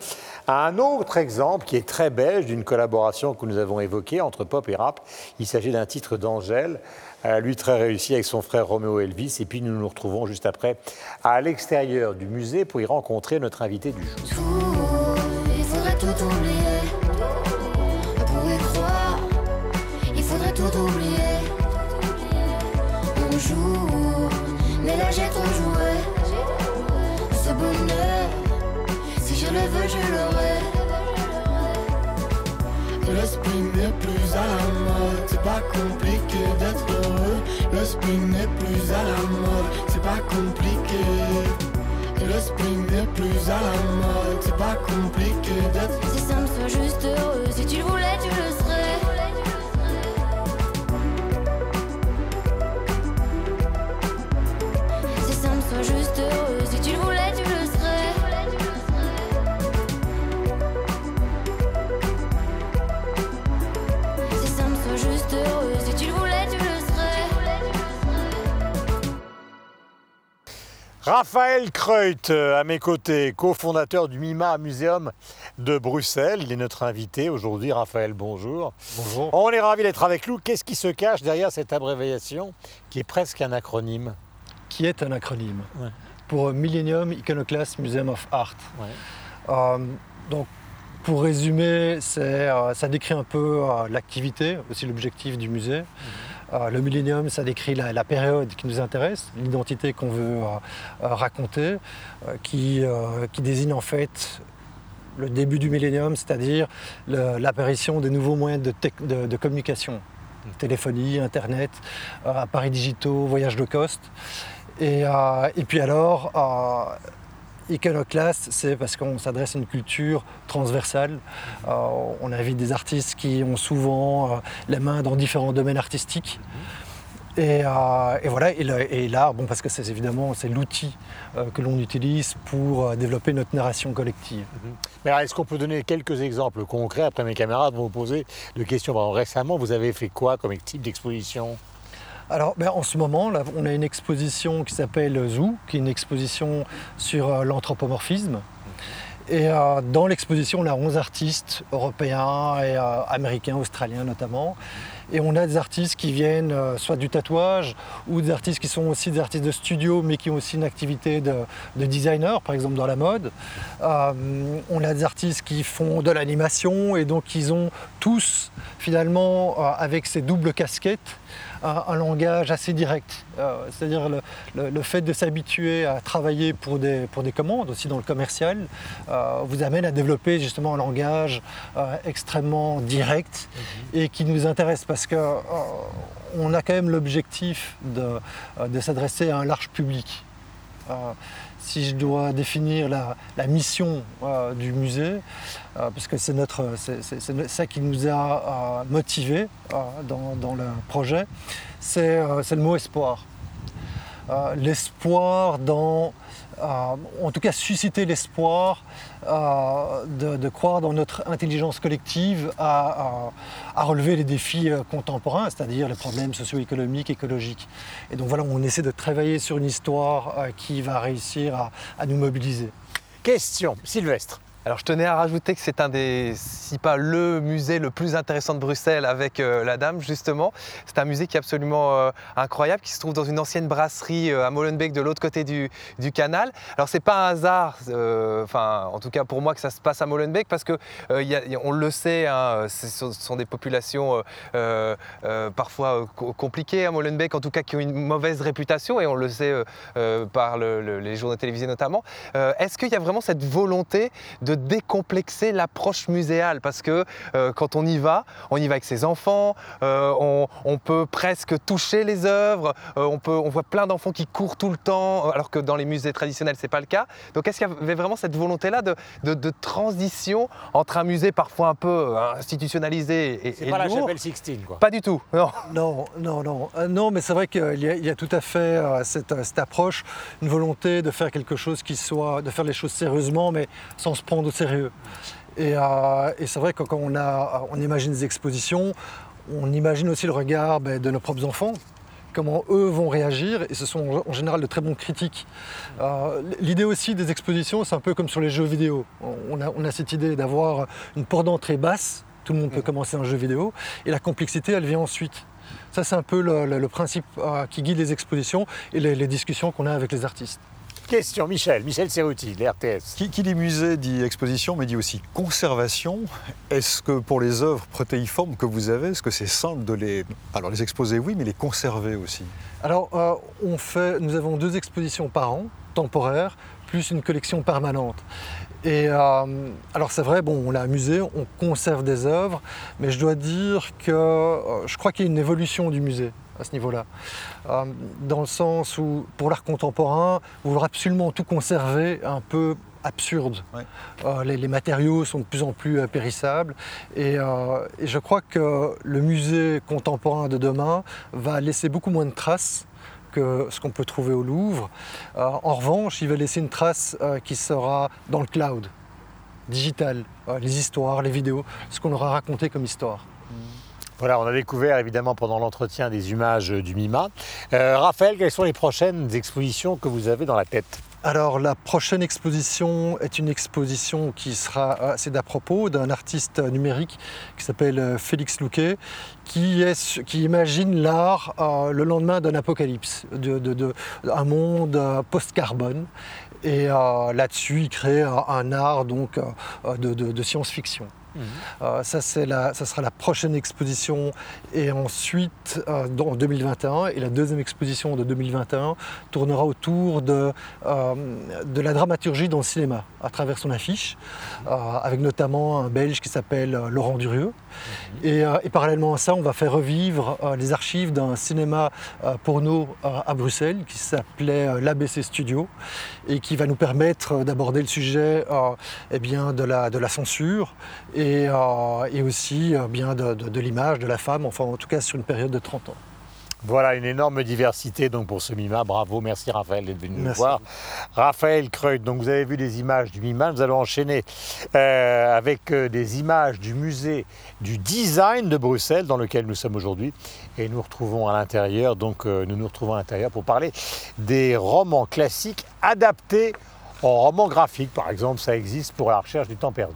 Speaker 1: un autre exemple qui est très belge d'une collaboration que nous avons évoquée entre pop et rap. Il s'agit d'un titre d'Angèle, euh, lui très réussi avec son frère Roméo Elvis, et puis nous nous retrouvons juste après à l'extérieur du musée pour y rencontrer notre invité du jour.
Speaker 8: Tout, il le veux, je l'aurai. Le n'est plus à la mode, c'est pas compliqué d'être heureux. Le spin n'est plus à la mode, c'est pas compliqué. Le spin n'est plus à la mode, c'est pas compliqué d'être. Si ça me soit juste heureux, si tu le voulais, tu le serais.
Speaker 1: Raphaël Kreut, euh, à mes côtés, cofondateur du MIMA Muséum de Bruxelles. Il est notre invité aujourd'hui. Raphaël, bonjour.
Speaker 9: Bonjour.
Speaker 1: On est ravi d'être avec nous. Qu'est-ce qui se cache derrière cette abréviation qui est presque un acronyme
Speaker 9: Qui est un acronyme
Speaker 1: Ouais.
Speaker 9: pour Millennium Iconoclast Museum of Art.
Speaker 1: Ouais.
Speaker 9: Euh, donc, pour résumer, c'est, euh, ça décrit un peu euh, l'activité, aussi l'objectif du musée. Euh, le Millennium, ça décrit la, période qui nous intéresse, l'identité qu'on veut euh, euh, raconter, euh, qui, euh, qui désigne en fait le début du Millennium, c'est-à-dire l'apparition des nouveaux moyens de, de- communication. Téléphonie, Internet, euh, appareils digitaux, voyages low cost. Et, euh, et puis alors, euh, Iconoclast, c'est parce qu'on s'adresse à une culture transversale. Euh, on invite des artistes qui ont souvent euh, les mains dans différents domaines artistiques. Et, euh, voilà, et, l'art, bon, parce que c'est évidemment c'est l'outil euh, que l'on utilise pour développer notre narration collective.
Speaker 1: Mais alors, est-ce qu'on peut donner quelques exemples concrets Après, mes camarades vont vous poser de questions? Récemment, vous avez fait quoi comme type d'exposition?
Speaker 9: Alors, ben, en ce moment, on a une exposition qui s'appelle Zoo, qui est une exposition sur euh, l'anthropomorphisme. Et euh, dans l'exposition, on a 11 artistes européens et euh, américains, australiens notamment. Et on a des artistes qui viennent soit du tatouage ou des artistes qui sont aussi des artistes de studio mais qui ont aussi une activité de, de designer, par exemple dans la mode. On a des artistes qui font de l'animation et donc ils ont tous finalement avec ces doubles casquettes un, un langage assez direct. Euh, C'est-à-dire le, le- le fait de s'habituer à travailler pour des, pour des commandes, aussi dans le commercial, euh, vous amène à développer justement un langage euh, extrêmement direct et qui nous intéresse parce que on a quand même l'objectif de, de s'adresser à un large public. Si je dois définir la, mission euh, du musée, euh, parce que c'est ça qui nous a euh, motivés dans, dans le projet, c'est, le mot espoir. L'espoir dans, en tout cas susciter l'espoir de, croire dans notre intelligence collective à relever les défis euh, contemporains, c'est-à-dire les problèmes socio-économiques, écologiques. Et donc voilà, on essaie de travailler sur une histoire euh, qui va réussir à, à nous mobiliser.
Speaker 1: Question, Sylvestre.
Speaker 6: Alors je tenais à rajouter que c'est un des, si pas le musée le plus intéressant de Bruxelles avec euh, la Dame justement. C'est un musée qui est absolument euh, incroyable, qui se trouve dans une ancienne brasserie euh, à Molenbeek de l'autre côté du, canal. Alors c'est pas un hasard, enfin en tout cas pour moi que ça se passe à Molenbeek parce que on le sait, hein, ce sont, des populations parfois co- compliquées à Molenbeek, en tout cas qui ont une mauvaise réputation et on le sait par le- le- les journaux télévisés notamment. Est-ce qu'il y a vraiment cette volonté de décomplexer l'approche muséale Parce que euh, quand on y va, on y va avec ses enfants, euh, on, on peut presque toucher les œuvres, euh, on, peut, on voit plein d'enfants qui courent tout le temps, alors que dans les musées traditionnels, c'est pas le cas. Donc est-ce qu'il y avait vraiment cette volonté-là de, de- de transition entre un musée parfois un peu institutionnalisé et,
Speaker 1: C'est pas la
Speaker 6: lourd?
Speaker 1: chapelle Sixtine, quoi.
Speaker 6: Pas du tout, non.
Speaker 9: Non, non, non. Euh, non, mais c'est vrai qu'il y, a- il y a tout à fait euh, cette, euh, cette approche, une volonté de faire quelque chose qui soit, de faire les choses sérieusement, mais sans se prendre au sérieux. Et, euh, et c'est vrai que quand on, a, on imagine des expositions, on imagine aussi le regard ben, de nos propres enfants, comment eux vont réagir, et ce sont en général de très bons critiques. Euh, L'idée aussi des expositions, c'est un peu comme sur les jeux vidéo. On a, on a cette idée d'avoir une porte d'entrée basse, tout le monde peut commencer un jeu vidéo, et la complexité, elle vient ensuite. Ça, c'est un peu le, le- le principe euh, qui guide les expositions et les, les discussions qu'on a avec les artistes.
Speaker 1: Question, Michel. Michel Serruti, l'RTS.
Speaker 3: Qui, qui dit musée dit exposition, mais dit aussi conservation. Est-ce que pour les œuvres protéiformes que vous avez, est-ce que c'est simple de les, alors les exposer, oui, mais les conserver aussi?
Speaker 9: Alors, euh, on fait, nous avons deux expositions par an, temporaires, plus une collection permanente. Et euh, alors c'est vrai, bon, on l'a amusé, on conserve des œuvres, mais je dois dire que euh, je crois qu'il y a une évolution du musée à ce niveau-là. Euh, dans le sens où, pour l'art contemporain, vouloir absolument tout conserver, un peu absurde.
Speaker 3: Ouais.
Speaker 9: Euh, les, les matériaux sont de plus en plus euh, périssables. Et, euh, et je crois que le musée contemporain de demain va laisser beaucoup moins de traces que ce qu'on peut trouver au Louvre. En revanche, il va laisser une trace qui sera dans le cloud, digital, les histoires, les vidéos, ce qu'on aura raconté comme histoire.
Speaker 1: Voilà, on a découvert évidemment pendant l'entretien des images du MIMA. Euh, Raphaël, quelles sont les prochaines expositions que vous avez dans la tête?
Speaker 9: Alors la prochaine exposition est une exposition qui sera assez d'à propos d'un artiste numérique qui s'appelle euh, Félix Louquet, qui, imagine l'art euh, le lendemain d'un apocalypse, de, un monde post-carbone. Et là-dessus, il crée un, art donc, de, de Euh, ça, c'est la- ça sera la prochaine exposition. Et ensuite, euh, dans- en 2021, et la deuxième exposition de 2021 tournera autour de, euh, de la dramaturgie dans le cinéma, à travers son affiche, euh, avec notamment un Belge qui s'appelle euh, Laurent Durieux. Et, euh, et parallèlement à ça, on va faire revivre euh, les archives d'un cinéma euh, porno euh, à Bruxelles qui s'appelait euh, l'ABC Studio et qui va nous permettre d'aborder le sujet euh, eh de, la, censure et, euh, aussi euh, de l'image de la femme, enfin en tout cas sur une période de 30 ans.
Speaker 1: Voilà, une énorme diversité donc pour ce MIMA. Bravo, merci Raphaël d'être venu nous voir. Raphaël Kreut, donc vous avez vu des images du MIMA. Nous allons enchaîner euh, avec euh, des images du musée du design de Bruxelles dans lequel nous sommes aujourd'hui. Et nous retrouvons à l'intérieur, donc euh, nous nous retrouvons à l'intérieur pour parler des romans classiques adaptés en romans graphiques. Par exemple, ça existe pour la recherche du temps perdu.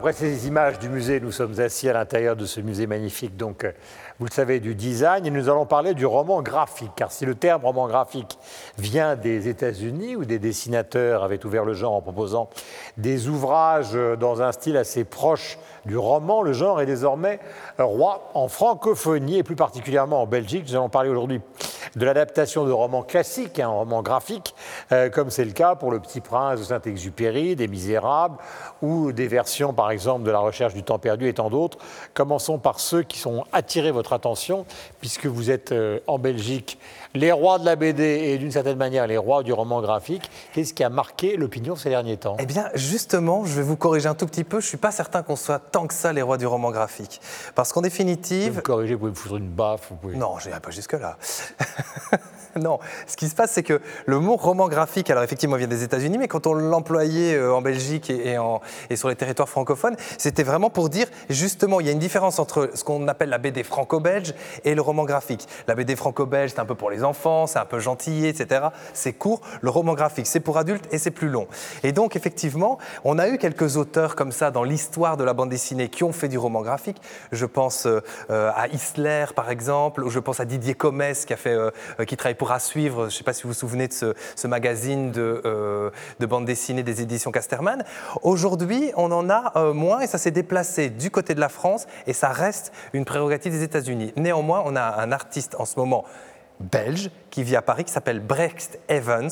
Speaker 1: Après ces images du musée, nous sommes assis à l'intérieur de ce musée magnifique, donc euh, vous le savez, du design, et nous allons parler du roman graphique. Car si le terme roman graphique vient des États-Unis, où des dessinateurs avaient ouvert le genre en proposant des ouvrages euh, dans un style assez proche du roman, le genre est désormais roi en francophonie, et plus particulièrement en Belgique. Nous allons parler aujourd'hui de l'adaptation de romans classiques, un roman graphique, euh, comme c'est le cas pour Le Petit Prince de Saint-Exupéry, des Misérables, ou des versions, par exemple, de La Recherche du temps perdu et tant d'autres. Commençons par ceux qui sont attirés votre attention, puisque vous êtes euh, en Belgique les rois de la BD et d'une certaine manière les rois du roman graphique. Qu'est-ce qui a marqué l'opinion ces derniers temps?
Speaker 6: Eh bien, justement, je vais vous corriger un tout petit peu. Je suis pas certain qu'on soit tant que ça les rois du roman graphique. Parce qu'en
Speaker 1: Vous pouvez
Speaker 6: définitive,
Speaker 1: me corriger, vous pouvez me foutre une baffe. Vous pouvez...
Speaker 6: Non, je n'irai pas jusque-là. non, ce qui se passe, c'est que le mot roman graphique, alors effectivement, vient des États-Unis, mais quand on l'employait euh, en Belgique et, et en- et sur les territoires francophones, c'était vraiment pour dire, justement, il y a une différence entre ce qu'on appelle la BD franco-belge et le roman graphique. La BD franco-belge, c'est un peu pour les enfants, c'est un peu gentil, etc. C'est court. Le roman graphique, c'est pour adultes et c'est plus long. Et donc, effectivement, on a eu quelques auteurs comme ça dans l'histoire de la bande dessinée qui ont fait du roman graphique. Je pense euh, à Isler, par exemple, ou je pense à Didier Comès, qui, euh, qui travaille pour À. Je ne sais pas si vous vous souvenez de ce, magazine de, euh, de bande dessinée des éditions Casterman. Aujourd'hui, on en a moins et ça s'est déplacé du côté de la France et ça reste une prérogative des États-Unis. Néanmoins, on a un artiste en ce moment belge qui vit à Paris, qui s'appelle Brecht Evans,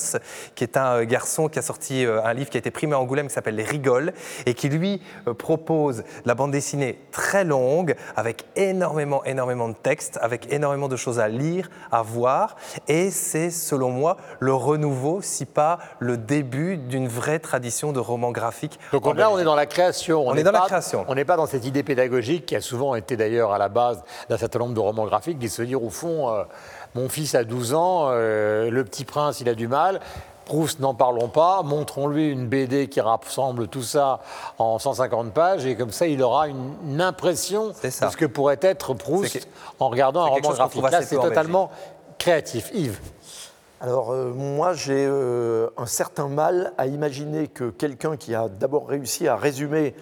Speaker 6: qui est un euh, garçon qui a sorti euh, un livre qui a été primé à Angoulême qui s'appelle Les Rigoles, et qui lui euh, propose la bande dessinée très longue, avec énormément, énormément de textes, avec énormément de choses à lire, à voir, et c'est selon moi le renouveau, si pas le début d'une vraie tradition de roman graphique.
Speaker 1: Donc là, on est dans la création.
Speaker 6: On est dans la
Speaker 1: pas-
Speaker 6: création.
Speaker 1: On n'est pas dans cette idée pédagogique qui a souvent été d'ailleurs à la base d'un certain nombre de romans graphiques, de se dire au fond, euh, mon fils a 12 ans, euh, le petit prince, il a du mal. Proust, n'en parlons pas, montrons-lui une BD qui rassemble tout ça en 150 pages et comme ça il aura une, une impression de ce que pourrait être Proust
Speaker 6: que-
Speaker 1: en regardant un roman graphique. Là c'est totalement créatif. Yves
Speaker 4: Alors euh, moi j'ai euh, un certain mal à imaginer que quelqu'un qui a d'abord réussi à résumer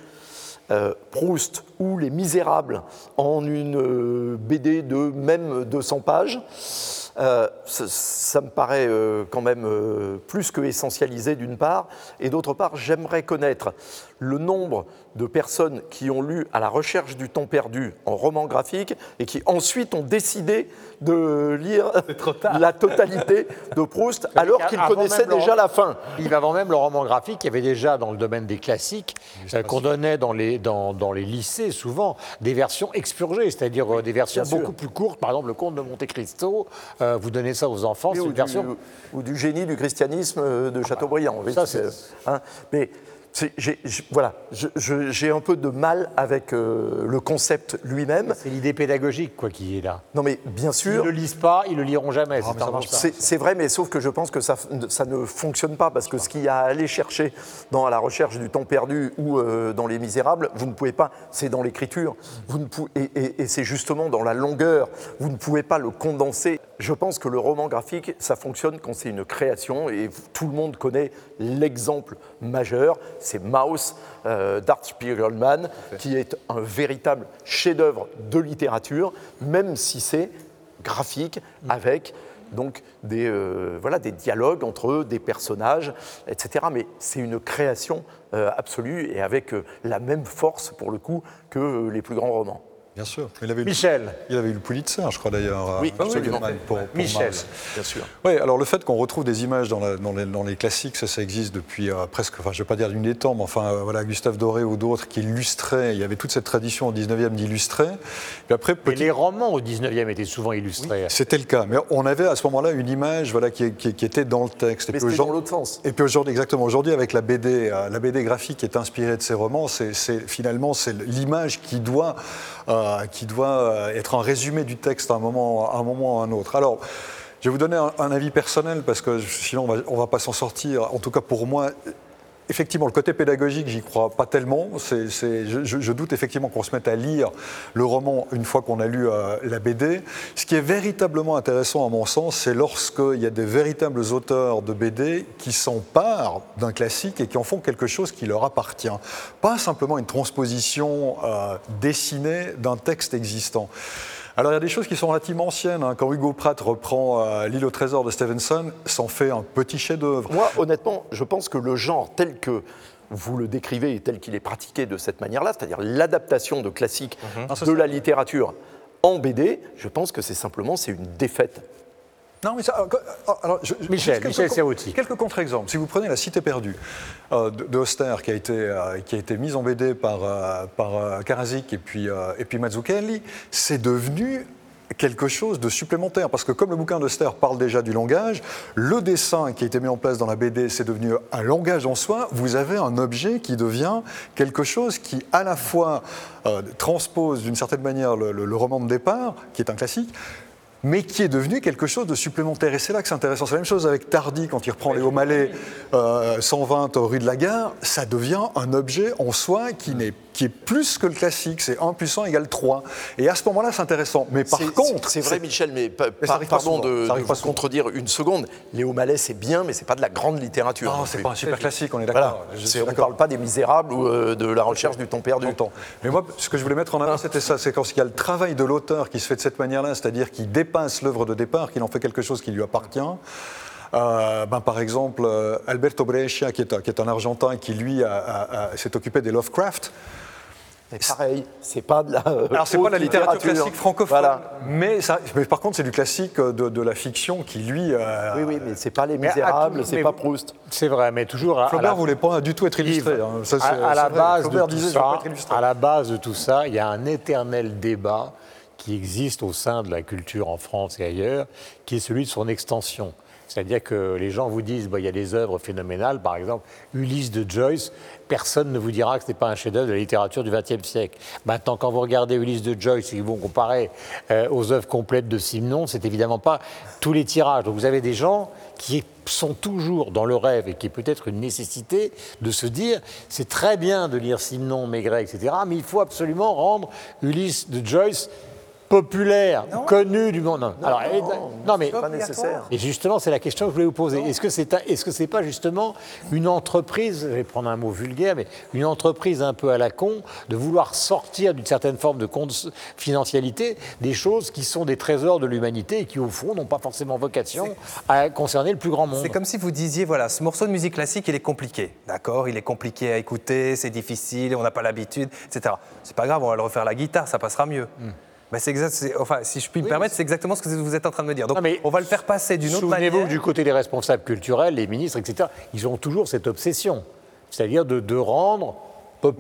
Speaker 4: euh, Proust ou Les Misérables en une euh, BD de même 200 pages, euh, ça, ça me paraît euh, quand même euh, plus que essentialisé d'une part, et d'autre part j'aimerais connaître le nombre de personnes qui ont lu à la recherche du temps perdu en roman graphique et qui ensuite ont décidé de lire la totalité de Proust alors qu'ils connaissaient
Speaker 1: le-
Speaker 4: déjà la fin.
Speaker 1: Yves, avant même le roman graphique, il y avait déjà dans le domaine des classiques, qu'on donnait dans les, dans, dans les lycées souvent, des versions expurgées, c'est-à-dire euh, des versions beaucoup plus courtes. Par exemple, le conte de Monte Cristo, euh, vous donnez ça aux enfants, c'est une
Speaker 4: du,
Speaker 1: version.
Speaker 4: ou du génie du christianisme euh, de Chateaubriand. oui,
Speaker 1: ça,
Speaker 4: c'est-
Speaker 1: c'est-
Speaker 4: hein, mais j'ai- j'ai- voilà, je- je- j'ai un peu de mal avec euh, le concept lui-même.
Speaker 1: C'est l'idée pédagogique quoi, qui est là.
Speaker 4: Non, mais bien sûr,
Speaker 1: ne le lisent pas, ils ne le liront jamais. C'est
Speaker 4: vrai, mais sauf que je pense que ça, ça ne fonctionne pas parce que ce qu'il y a à aller chercher dans la recherche du temps perdu ou euh, dans Les Misérables, vous ne pouvez pas. C'est dans l'écriture. Vous ne pouvez- et et- et c'est justement dans la longueur. Vous ne pouvez pas le condenser. Je pense que le roman graphique, ça fonctionne quand c'est une création et tout le monde connaît l'exemple majeur. C'est Maus euh, d'Art Spiegelman, qui est un véritable chef-d'œuvre de littérature, même si c'est graphique avec donc des, euh, voilà, des dialogues entre eux, des personnages, etc. Mais c'est une création euh, absolue et avec la même force pour le coup que les plus grands romans.
Speaker 3: Bien sûr. Il avait, eu-
Speaker 1: Michel,
Speaker 3: il avait eu le Pulitzer, je crois d'ailleurs.
Speaker 4: Oui, absolument.
Speaker 3: Spiegelman, pour- pour
Speaker 1: Michel.
Speaker 4: Bien sûr.
Speaker 3: Oui, alors le fait qu'on retrouve des images dans, la- dans les, dans les classiques, ça, ça existe depuis euh, presque, enfin je ne vais pas dire d'une des temps, mais enfin euh, voilà, Gustave Doré ou d'autres qui illustraient, il y avait toute cette tradition au 19e d'illustrer. Après,
Speaker 1: et
Speaker 3: petit-
Speaker 1: les romans au 19e étaient souvent illustrés.
Speaker 3: c'était le cas, mais on avait à ce moment-là une image voilà, qui, qui- qui était dans le texte.
Speaker 4: Mais c'était dans l'autre sens.
Speaker 3: et puis aujourd'hui, exactement, aujourd'hui avec la BD, euh, la BD graphique qui est inspirée de ces romans, c'est c'est- finalement c'est l'image qui doit, euh, qui doit euh, être un résumé du texte à un moment, à un moment ou à un autre. Alors, je vais vous donner un, un avis personnel parce que sinon on va, on va pas s'en sortir. En tout cas pour moi. Effectivement, le côté pédagogique, j'y crois pas tellement. Je- je doute effectivement qu'on se mette à lire le roman une fois qu'on a lu euh, la BD. Ce qui est véritablement intéressant, à mon sens, c'est lorsqu'il y a des véritables auteurs de BD qui s'emparent d'un classique et qui en font quelque chose qui leur appartient. Pas simplement une transposition euh, dessinée d'un texte existant. Alors il y a des choses qui sont relativement anciennes. hein. Quand Hugo Pratt reprend euh, L'île au trésor de Stevenson, s'en fait un petit chef-d'œuvre.
Speaker 4: Moi, honnêtement, je pense que le genre tel que vous le décrivez et tel qu'il est pratiqué de cette manière-là, c'est-à-dire l'adaptation de classiques de la littérature en BD, je pense que c'est simplement c'est une défaite.
Speaker 3: Non, mais ça. euh, alors, je- je-
Speaker 1: Michel,
Speaker 3: quelques
Speaker 1: Michel Serruti.
Speaker 3: Quelques contre-exemples. Si vous prenez La Cité perdue euh, de, de Auster, qui a, été, euh, qui a été mise en BD par, euh, par euh, Karadzic et puis, euh, et puis Mazzucchelli, c'est devenu quelque chose de supplémentaire. Parce que comme le bouquin d'Auster parle déjà du langage, le dessin qui a été mis en place dans la BD, c'est devenu un langage en soi. Vous avez un objet qui devient quelque chose qui, à la fois, euh, transpose d'une certaine manière le, le- le roman de départ, qui est un classique, mais qui est devenu quelque chose de supplémentaire. Et c'est là que c'est intéressant. C'est la même chose avec Tardy, quand il reprend Léo Mallet, euh, 120 rue de la Gare, ça devient un objet en soi qui, n'est, qui est plus que le classique. C'est 1 plus 1 égale 3. Et à ce moment-là, c'est intéressant. Mais par
Speaker 4: C'est-
Speaker 3: contre...
Speaker 4: c'est vrai, Michel, mais, pa-
Speaker 3: Mais ça
Speaker 4: pa-
Speaker 3: arrive pas
Speaker 4: pardon de, de vous contredire une seconde. Léo Mallet, c'est bien, mais c'est pas de la grande littérature.
Speaker 3: Non, c'est pas un super classique, on est d'accord.
Speaker 4: Voilà.
Speaker 3: Je
Speaker 4: C'est-
Speaker 3: suis
Speaker 4: on ne parle pas des Misérables ou euh, de la recherche du temps perdu.
Speaker 3: Longtemps. Mais moi, ce que je voulais mettre en avant, c'était ça. C'est quand il y a le travail de l'auteur qui se fait de cette manière-là, c'est-à-dire qu'il dépasse l'œuvre de départ, qu'il en fait quelque chose qui lui appartient. Euh, ben, par exemple, euh, Alberto Brescia, qui est, un, qui est un Argentin qui, lui, a- a- a- s'est occupé des Lovecraft.
Speaker 4: Mais pareil, c'est pas de la. euh,
Speaker 3: Alors, c'est pas
Speaker 4: haute
Speaker 3: la littérature
Speaker 4: littérature.
Speaker 3: classique francophone,
Speaker 4: Voilà.
Speaker 3: mais, ça, mais par contre, c'est du classique de, de la fiction qui, lui. euh,
Speaker 4: Oui, oui, mais c'est pas Les Misérables, c'est pas Proust.
Speaker 1: C'est vrai, mais toujours à,
Speaker 3: Flaubert
Speaker 1: la,
Speaker 3: voulait pas du tout être illustré. Hein. Ça,
Speaker 1: à, à la base de tout ça,
Speaker 3: être illustré.
Speaker 1: à la base de tout ça, il y a un éternel débat qui existe au sein de la culture en France et ailleurs, qui est celui de son extension. C'est-à-dire que les gens vous disent, bah, il y a des œuvres phénoménales, par exemple Ulysse de Joyce, personne ne vous dira que ce n'est pas un chef-d'œuvre de la littérature du XXe siècle. Maintenant, quand vous regardez Ulysse de Joyce et que vous comparez euh, aux œuvres complètes de Simon, c'est évidemment pas tous les tirages. Donc vous avez des gens qui sont toujours dans le rêve et qui est peut-être une nécessité de se dire c'est très bien de lire Simon, Maigret, etc., mais il faut absolument rendre Ulysse de Joyce populaire, connu du monde. Non, Alors, non, mais
Speaker 4: pas nécessaire.
Speaker 1: et justement, c'est la question que je voulais vous poser. Est-ce que c'est est-ce que c'est pas justement une entreprise, je vais prendre un mot vulgaire, mais une entreprise un peu à la con, de vouloir sortir d'une certaine forme de confidentialité des choses qui sont des trésors de l'humanité et qui, au fond, n'ont pas forcément vocation à concerner le plus grand monde.
Speaker 6: C'est comme si vous disiez, voilà, ce morceau de musique classique, il est compliqué. D'accord Il est compliqué à écouter, c'est difficile, on n'a pas l'habitude, etc. C'est pas grave, on va le refaire à la guitare, ça passera mieux.
Speaker 1: Hmm.
Speaker 6: Ben, c'est exact, enfin, si je puis me permettre, c'est exactement ce que vous êtes en train de me dire. Donc,
Speaker 1: Non, mais
Speaker 6: on va le faire passer d'une autre manière.
Speaker 1: Souvenez-vous du côté des responsables culturels, les ministres, etc., ils ont toujours cette obsession, c'est-à-dire de, de rendre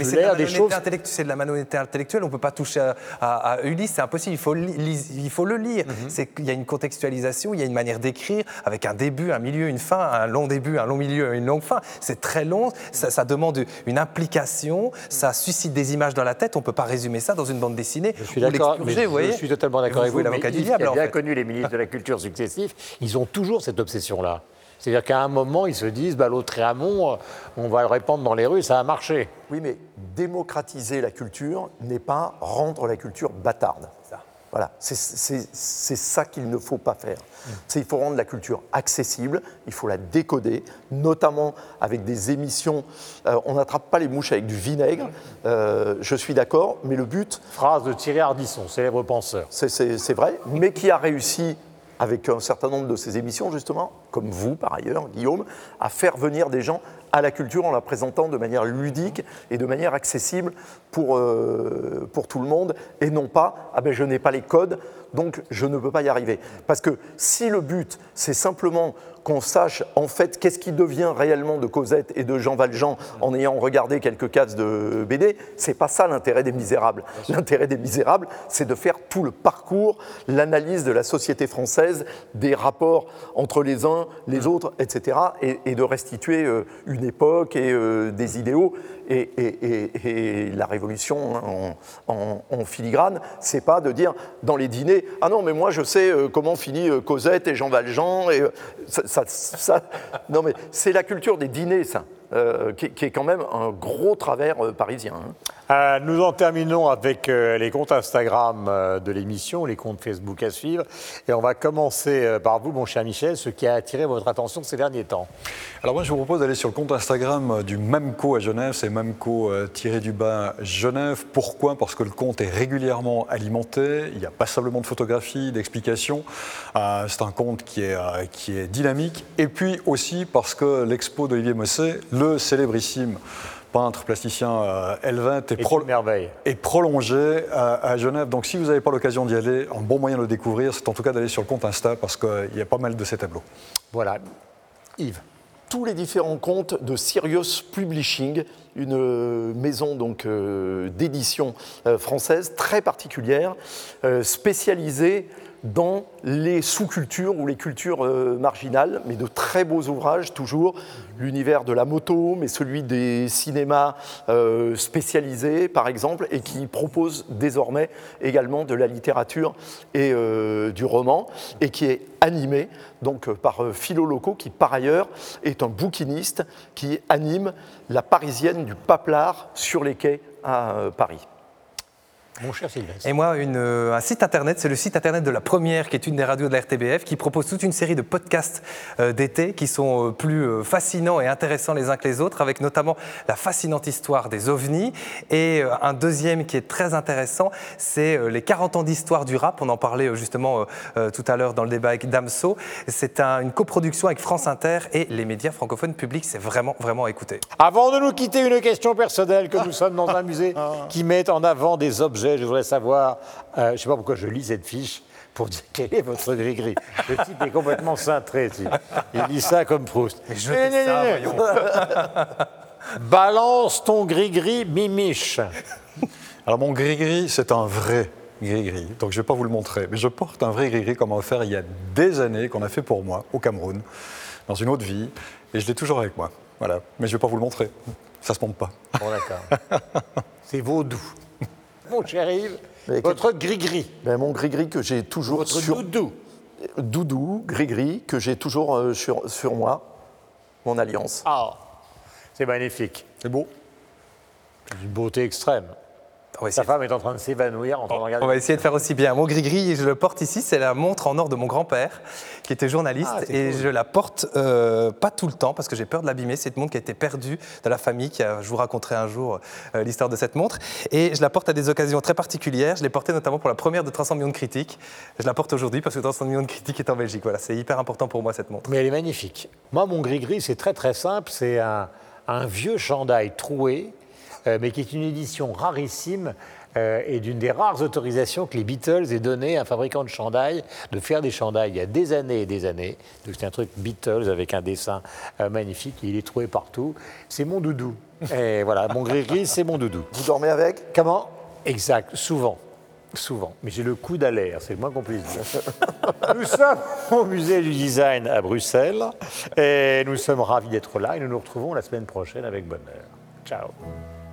Speaker 6: C'est de, la
Speaker 1: des
Speaker 6: malhonnêteté
Speaker 1: choses.
Speaker 6: intellectu- c'est de la malhonnêteté intellectuelle, on ne peut pas toucher à, à- à Ulysse, c'est impossible, il faut, il le lire.
Speaker 1: Mhm.
Speaker 6: Qu'il y a une contextualisation, il y a une manière d'écrire avec un début, un milieu, une fin, un long début, un long milieu, une longue fin. C'est très long, ça, ça demande une implication, ça suscite des images dans la tête, on ne peut pas résumer ça dans une bande dessinée.
Speaker 1: Je suis d'accord,
Speaker 6: vous
Speaker 1: je suis totalement d'accord avec
Speaker 6: jouez
Speaker 1: vous. mais
Speaker 6: l'avocat du diable,
Speaker 1: qui a
Speaker 6: en
Speaker 1: bien
Speaker 6: fait.
Speaker 1: connu les ministres de la culture successifs, ils ont toujours cette obsession-là. C'est-à-dire qu'à un moment, ils se disent, bah, l'autre euh, on va le répandre dans les rues, ça a marché.
Speaker 4: Oui, mais démocratiser la culture n'est pas rendre la culture bâtarde. Voilà, c'est- ça qu'il ne faut pas faire. C'est il faut rendre la culture accessible, il faut la décoder, notamment avec des émissions. euh, on n'attrape pas les mouches avec du vinaigre, euh, je suis d'accord, mais le but,
Speaker 1: Phrase de Thierry Ardisson, célèbre penseur.
Speaker 4: c'est vrai, mais qui a réussi avec un certain nombre de ses émissions, justement, comme vous par ailleurs, Guillaume, à faire venir des gens à la culture en la présentant de manière ludique et de manière accessible pour, euh, tout le monde, et non pas, ah ben je n'ai pas les codes, donc je ne peux pas y arriver. Parce que si le but, c'est simplement qu'on sache en fait qu'est-ce qui devient réellement de Cosette et de Jean Valjean en ayant regardé quelques cases de BD, c'est pas ça l'intérêt des Misérables. L'intérêt des Misérables, c'est de faire tout le parcours, l'analyse de la société française, des rapports entre les uns, les autres, etc., et, et de restituer euh, une époque et euh, des idéaux. Et, la révolution hein, en, filigrane, c'est pas de dire dans les dîners ah non mais moi je sais euh, comment finit euh, Cosette et Jean Valjean euh, non mais c'est la culture des dîners ça euh, qui, qui est quand même un gros travers euh, parisien. hein.
Speaker 1: Euh, nous en terminons avec euh, les comptes Instagram euh, de l'émission, les comptes Facebook à suivre. Et on va commencer euh, par vous, mon cher Michel, ce qui a attiré votre attention ces derniers temps.
Speaker 3: Alors moi je vous propose d'aller sur le compte Instagram du Mamco à Genève, c'est Mamco tiré du bas Genève. Pourquoi? Parce que le compte est régulièrement alimenté, il y a passablement de photographies, d'explications. Euh, c'est un compte qui est, euh, qui est dynamique. Et puis aussi parce que l'expo d'Olivier Mosset, le célébrissime peintre plasticien euh, Helvet, est,
Speaker 1: Et
Speaker 3: pro- est prolongé à, à Genève. Donc si vous n'avez pas l'occasion d'y aller, un bon moyen de le découvrir, c'est en tout cas d'aller sur le compte Insta parce qu'il y a pas mal de ces tableaux.
Speaker 1: Voilà. Yves.
Speaker 4: tous les différents comptes de Sirius Publishing, une euh, maison donc euh, d'édition euh, française très particulière, euh, spécialisée dans les sous-cultures ou les cultures euh, marginales, mais de très beaux ouvrages toujours. L'univers de la moto, mais celui des cinémas euh, spécialisés, par exemple, et qui propose désormais également de la littérature et euh, du roman, et qui est animé donc par Philo Loco, qui par ailleurs est un bouquiniste qui anime la Parisienne du Paplard sur les quais à Paris.
Speaker 1: Mon cher Sylvestre.
Speaker 6: Et moi, une, euh, un site internet, c'est le site internet de la première, qui est une des radios de la RTBF, qui propose toute une série de podcasts euh, d'été qui sont euh, plus fascinants et intéressants les uns que les autres, avec notamment la fascinante histoire des ovnis. Et un deuxième qui est très intéressant, c'est les 40 ans d'histoire du rap. On en parlait justement tout à l'heure dans le débat avec Damso. C'est un- une coproduction avec France Inter et les médias francophones publics. C'est vraiment, vraiment à écouter.
Speaker 1: Avant de nous quitter, une question personnelle, que nous sommes dans un musée qui met en avant des objets. Je voudrais savoir, euh, je ne sais pas pourquoi je lis cette fiche pour dire quel est votre gris-gris. Le type est complètement cintré. tu sais. Il lit ça comme Proust. Mais
Speaker 6: je ça, voyons.
Speaker 1: Balance ton gris-gris, mimiche.
Speaker 3: Alors mon gris-gris, c'est un vrai gris-gris, donc je ne vais pas vous le montrer, mais je porte un vrai gris-gris qu'on m'a offert il y a des années, qu'on a fait pour moi au Cameroun, dans une autre vie, et je l'ai toujours avec moi. Voilà, mais je ne vais pas vous le montrer, ça se montre pas.
Speaker 1: Bon, d'accord. C'est vaudou. Mon cher Yves,
Speaker 4: Mais
Speaker 1: votre gris-gris,
Speaker 4: Ben, mon gris-gris que j'ai toujours
Speaker 1: votre
Speaker 4: sur...
Speaker 1: doudou.
Speaker 4: Doudou, gris-gris, que j'ai toujours euh, sur, sur moi, mon alliance.
Speaker 1: Ah, c'est magnifique.
Speaker 3: C'est beau
Speaker 1: Une beauté extrême. Sa femme est en train de s'évanouir en train de regarder.
Speaker 6: On va essayer de faire aussi bien. Mon gris-gris, je le porte ici, c'est la montre en or de mon grand-père, qui était journaliste,
Speaker 1: Ah,
Speaker 6: et
Speaker 1: cool.
Speaker 6: je la porte euh, pas tout le temps parce que j'ai peur de l'abîmer. C'est une montre qui a été perdue de la famille, qui a- je vous raconterai un jour euh, l'histoire de cette montre. Et je la porte à des occasions très particulières. Je l'ai portée notamment pour la première de 300 millions de critiques. Je la porte aujourd'hui parce que 300 millions de critiques est en Belgique. Voilà, c'est hyper important pour moi cette montre.
Speaker 1: Mais elle est magnifique. Moi, mon gris-gris, c'est très très simple. C'est un, un vieux chandail troué, mais qui est une édition rarissime euh, et d'une des rares autorisations que les Beatles aient donné à un fabricant de chandail de faire des chandails il y a des années et des années. Donc c'est un truc Beatles avec un dessin euh, magnifique. Il est troué partout. C'est mon doudou. Et voilà, mon gris-gris, c'est mon doudou.
Speaker 4: Vous dormez avec?
Speaker 1: Comment? Exact, souvent. Souvent. Mais j'ai le coup d'alerte, c'est le moins qu'on puisse dire. nous sommes au musée du design à Bruxelles et nous sommes ravis d'être là et nous nous retrouvons la semaine prochaine avec bonheur. Ciao.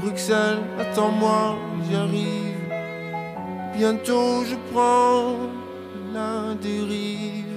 Speaker 10: Bruxelles, attends-moi, j'arrive. Bientôt je prends la dérive.